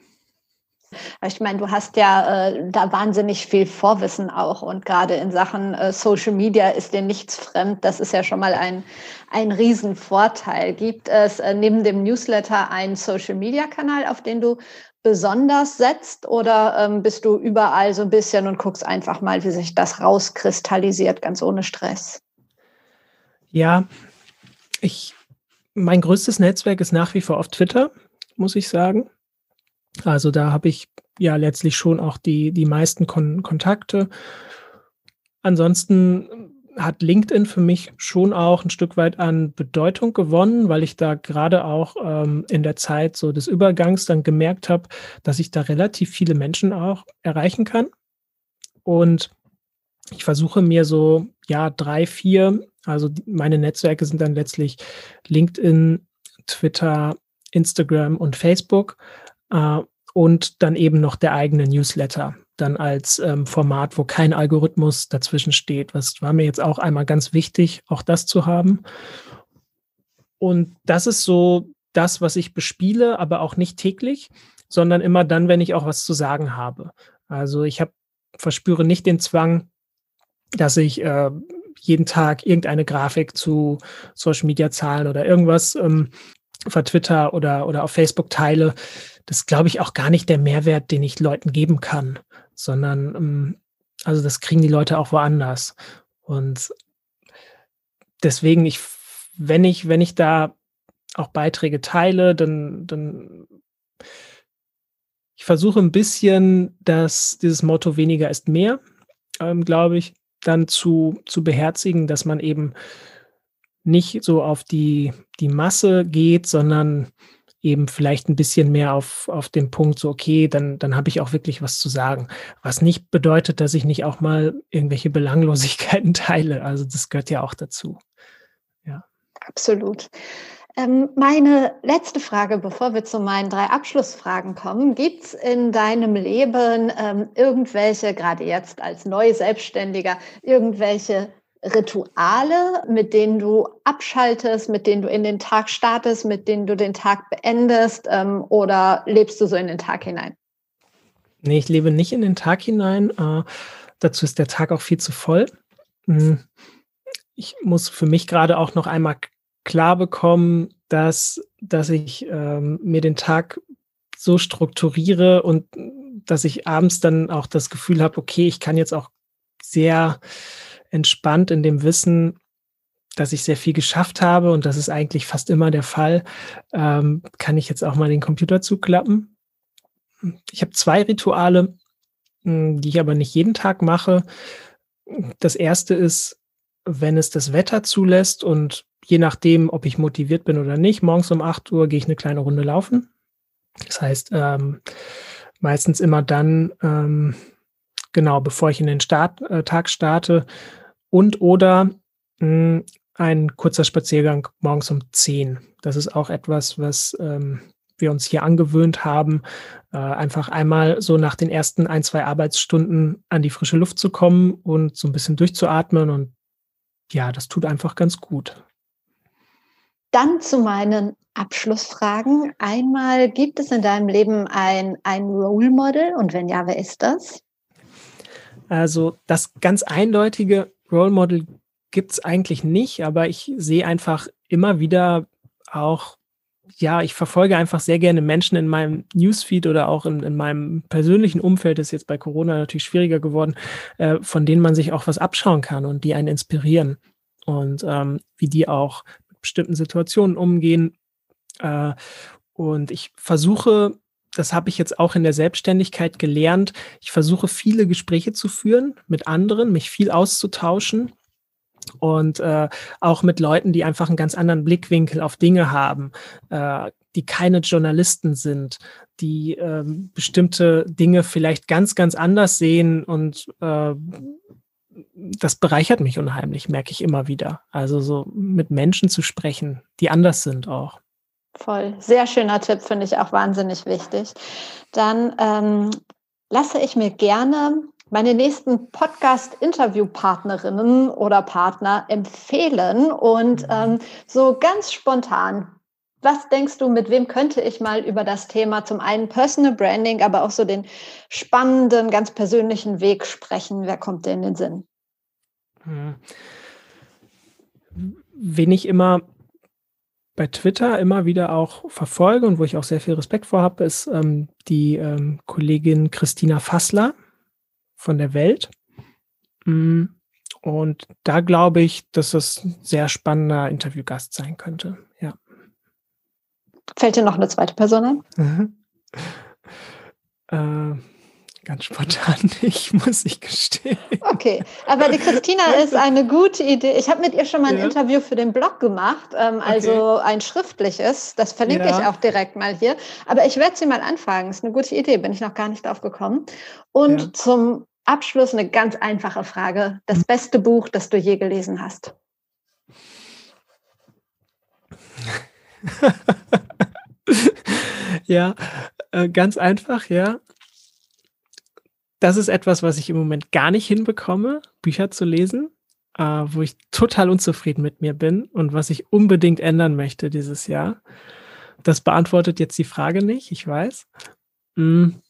Ich meine, du hast ja äh, da wahnsinnig viel Vorwissen auch und gerade in Sachen äh, Social Media ist dir nichts fremd. Das ist ja schon mal ein, ein Riesenvorteil. Gibt es äh, neben dem Newsletter einen Social Media Kanal, auf den du besonders setzt oder ähm, bist du überall so ein bisschen und guckst einfach mal, wie sich das rauskristallisiert, ganz ohne Stress? Ja, ich, mein größtes Netzwerk ist nach wie vor auf Twitter, muss ich sagen. Also da habe ich ja letztlich schon auch die, die meisten Kon Kontakte. Ansonsten hat LinkedIn für mich schon auch ein Stück weit an Bedeutung gewonnen, weil ich da gerade auch ähm, in der Zeit so des Übergangs dann gemerkt habe, dass ich da relativ viele Menschen auch erreichen kann. Und ich versuche mir so, ja, drei, vier, also meine Netzwerke sind dann letztlich LinkedIn, Twitter, Instagram und Facebook äh, und dann eben noch der eigene Newsletter, dann als ähm, Format, wo kein Algorithmus dazwischen steht. Was war mir jetzt auch einmal ganz wichtig, auch das zu haben. Und das ist so das, was ich bespiele, aber auch nicht täglich, sondern immer dann, wenn ich auch was zu sagen habe. Also ich habe verspüre nicht den Zwang, dass ich äh, jeden Tag irgendeine Grafik zu Social Media Zahlen oder irgendwas ähm, auf Twitter oder, oder auf Facebook teile, das glaube ich, auch gar nicht der Mehrwert, den ich Leuten geben kann, sondern ähm, also das kriegen die Leute auch woanders. Und deswegen, ich, wenn ich, wenn ich da auch Beiträge teile, dann, dann ich versuche ein bisschen, dass dieses Motto weniger ist mehr, ähm, glaube ich, dann zu, zu beherzigen, dass man eben nicht so auf die, die Masse geht, sondern eben vielleicht ein bisschen mehr auf, auf den Punkt, so, okay, dann, dann habe ich auch wirklich was zu sagen. Was nicht bedeutet, dass ich nicht auch mal irgendwelche Belanglosigkeiten [laughs] teile. Also das gehört ja auch dazu. Ja. Absolut. Ähm, meine letzte Frage, bevor wir zu meinen drei Abschlussfragen kommen. Gibt es in deinem Leben ähm, irgendwelche, gerade jetzt als Neuselbstständiger, irgendwelche Rituale, mit denen du abschaltest, mit denen du in den Tag startest, mit denen du den Tag beendest ähm, oder lebst du so in den Tag hinein? Nee, ich lebe nicht in den Tag hinein. Äh, dazu ist der Tag auch viel zu voll. Hm. Ich muss für mich gerade auch noch einmal klar bekommen, dass, dass ich ähm, mir den Tag so strukturiere und dass ich abends dann auch das Gefühl habe, okay, ich kann jetzt auch sehr entspannt in dem Wissen, dass ich sehr viel geschafft habe und das ist eigentlich fast immer der Fall, ähm, kann ich jetzt auch mal den Computer zuklappen. Ich habe zwei Rituale, hm, die ich aber nicht jeden Tag mache. Das erste ist, wenn es das Wetter zulässt und je nachdem, ob ich motiviert bin oder nicht, morgens um 8 Uhr gehe ich eine kleine Runde laufen. Das heißt, ähm, meistens immer dann, ähm, genau, bevor ich in den Start, äh, Tag starte und oder mh, hm, ein kurzer Spaziergang morgens um 10. Das ist auch etwas, was ähm, wir uns hier angewöhnt haben, äh, einfach einmal so nach den ersten ein, zwei Arbeitsstunden an die frische Luft zu kommen und so ein bisschen durchzuatmen. Und ja, das tut einfach ganz gut. Dann zu meinen Abschlussfragen. Einmal, gibt es in deinem Leben ein, ein Role Model und wenn ja, wer ist das? Also das ganz eindeutige Role Model gibt es eigentlich nicht, aber ich sehe einfach immer wieder auch, ja, ich verfolge einfach sehr gerne Menschen in meinem Newsfeed oder auch in, in meinem persönlichen Umfeld, ist jetzt bei Corona natürlich schwieriger geworden, äh, von denen man sich auch was abschauen kann und die einen inspirieren und ähm, wie die auch bestimmten Situationen umgehen. Äh, und ich versuche, das habe ich jetzt auch in der Selbstständigkeit gelernt, ich versuche viele Gespräche zu führen mit anderen, mich viel auszutauschen und äh, auch mit Leuten, die einfach einen ganz anderen Blickwinkel auf Dinge haben. Äh, die keine Journalisten sind, die ähm, bestimmte Dinge vielleicht ganz, ganz anders sehen und äh, das bereichert mich unheimlich, merke ich immer wieder. Also so mit Menschen zu sprechen, die anders sind auch. Voll. Sehr schöner Tipp, finde ich auch wahnsinnig wichtig. Dann ähm, lasse ich mir gerne meine nächsten Podcast-Interviewpartnerinnen oder Partner empfehlen. Und ähm, so ganz spontan, was denkst du, mit wem könnte ich mal über das Thema zum einen Personal Branding, aber auch so den spannenden, ganz persönlichen Weg sprechen? Wer kommt dir in den Sinn? Hm. Wen ich immer bei Twitter immer wieder auch verfolge und wo ich auch sehr viel Respekt vor habe, ist ähm, die ähm, Kollegin Christina Fassler von der Welt. Mm, und da glaube ich, dass das ein sehr spannender Interviewgast sein könnte. Fällt dir noch eine zweite Person ein? äh, Ganz spontan [laughs] nicht, muss ich gestehen. Okay, aber die Christina [laughs] ist eine gute Idee. Ich habe mit ihr schon mal ein ja. Interview für den Blog gemacht, ähm, also okay. ein schriftliches. Das verlinke ja. ich auch direkt mal hier. Aber ich werde sie mal anfragen. Ist eine gute Idee, bin ich noch gar nicht drauf gekommen. Und ja. zum Abschluss eine ganz einfache Frage. Das hm. beste Buch, das du je gelesen hast? [laughs] ja, äh, ganz einfach, ja das ist etwas, was ich im Moment gar nicht hinbekomme, Bücher zu lesen, äh, wo ich total unzufrieden mit mir bin und was ich unbedingt ändern möchte dieses Jahr. Das beantwortet jetzt die Frage nicht, ich weiß. Hm.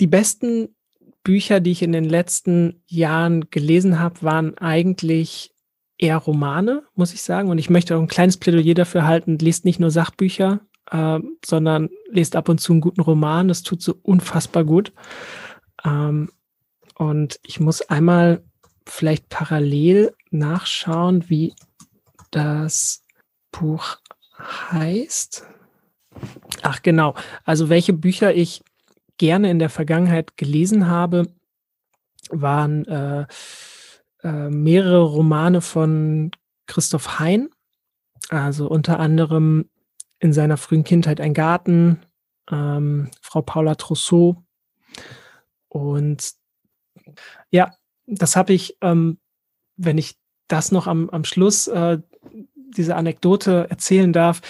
Die besten Bücher, die ich in den letzten Jahren gelesen habe, waren eigentlich eher Romane, muss ich sagen. Und ich möchte auch ein kleines Plädoyer dafür halten, lest nicht nur Sachbücher, äh, sondern lest ab und zu einen guten Roman. Das tut so unfassbar gut. Ähm, und ich muss einmal vielleicht parallel nachschauen, wie das Buch heißt. Ach genau, also welche Bücher ich gerne in der Vergangenheit gelesen habe, waren äh, äh, mehrere Romane von Christoph Hein, also unter anderem in seiner frühen Kindheit ein Garten, ähm, Frau Paula Trousseau. Und ja, das habe ich, ähm, wenn ich das noch am, am Schluss, äh, diese Anekdote erzählen darf.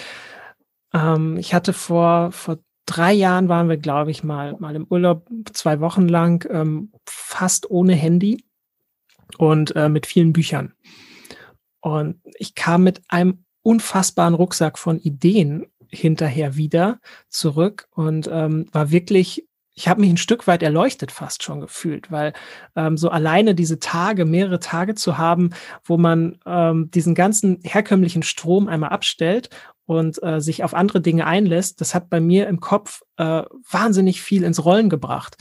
Ähm, ich hatte vor, vor drei Jahren waren wir, glaube ich, mal, mal im Urlaub, zwei Wochen lang, ähm, fast ohne Handy und äh, mit vielen Büchern. Und ich kam mit einem unfassbaren Rucksack von Ideen hinterher wieder zurück und ähm, war wirklich ich habe mich ein Stück weit erleuchtet fast schon gefühlt, weil ähm, so alleine diese Tage, mehrere Tage zu haben, wo man ähm, diesen ganzen herkömmlichen Strom einmal abstellt und äh, sich auf andere Dinge einlässt, das hat bei mir im Kopf äh, wahnsinnig viel ins Rollen gebracht.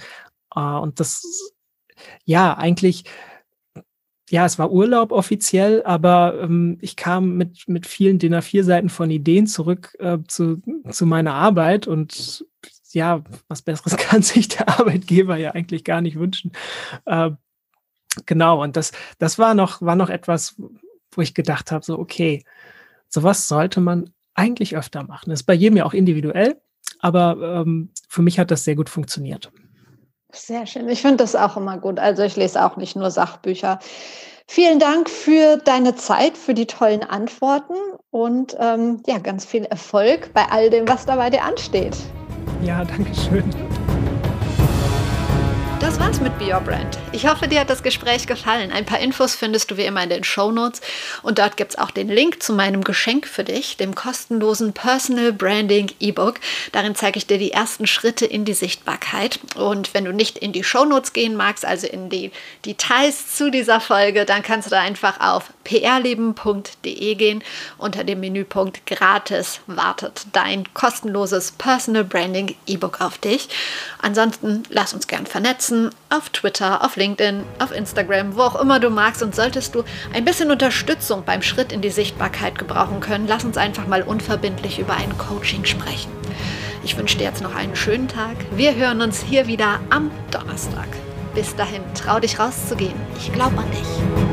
Äh, und das, ja, eigentlich ja, es war Urlaub offiziell, aber ähm, ich kam mit, mit vielen DIN A4-Seiten von Ideen zurück äh, zu, zu meiner Arbeit und ja, was Besseres [laughs] kann sich der Arbeitgeber ja eigentlich gar nicht wünschen. Äh, genau, und das, das war noch, war noch etwas, wo ich gedacht habe, so, okay, sowas sollte man eigentlich öfter machen. Das ist bei jedem ja auch individuell, aber ähm, für mich hat das sehr gut funktioniert. Sehr schön. Ich finde das auch immer gut. Also ich lese auch nicht nur Sachbücher. Vielen Dank für deine Zeit, für die tollen Antworten und ähm, ja, ganz viel Erfolg bei all dem, was da bei dir ansteht. Ja, danke schön. Das war's mit Be Your Brand. Ich hoffe, dir hat das Gespräch gefallen. Ein paar Infos findest du wie immer in den Show Notes und dort gibt's auch den Link zu meinem Geschenk für dich, dem kostenlosen Personal Branding E-Book. Darin zeige ich dir die ersten Schritte in die Sichtbarkeit. Und wenn du nicht in die Show Notes gehen magst, also in die Details zu dieser Folge, dann kannst du da einfach auf prleben.de gehen. Unter dem Menüpunkt Gratis wartet dein kostenloses Personal Branding E-Book auf dich. Ansonsten lass uns gern vernetzen vernetzen auf Twitter, auf LinkedIn, auf Instagram, wo auch immer du magst. Und solltest du ein bisschen Unterstützung beim Schritt in die Sichtbarkeit gebrauchen können, lass uns einfach mal unverbindlich über ein Coaching sprechen. Ich wünsche dir jetzt noch einen schönen Tag. Wir hören uns hier wieder am Donnerstag. Bis dahin, trau dich rauszugehen. Ich glaube an dich.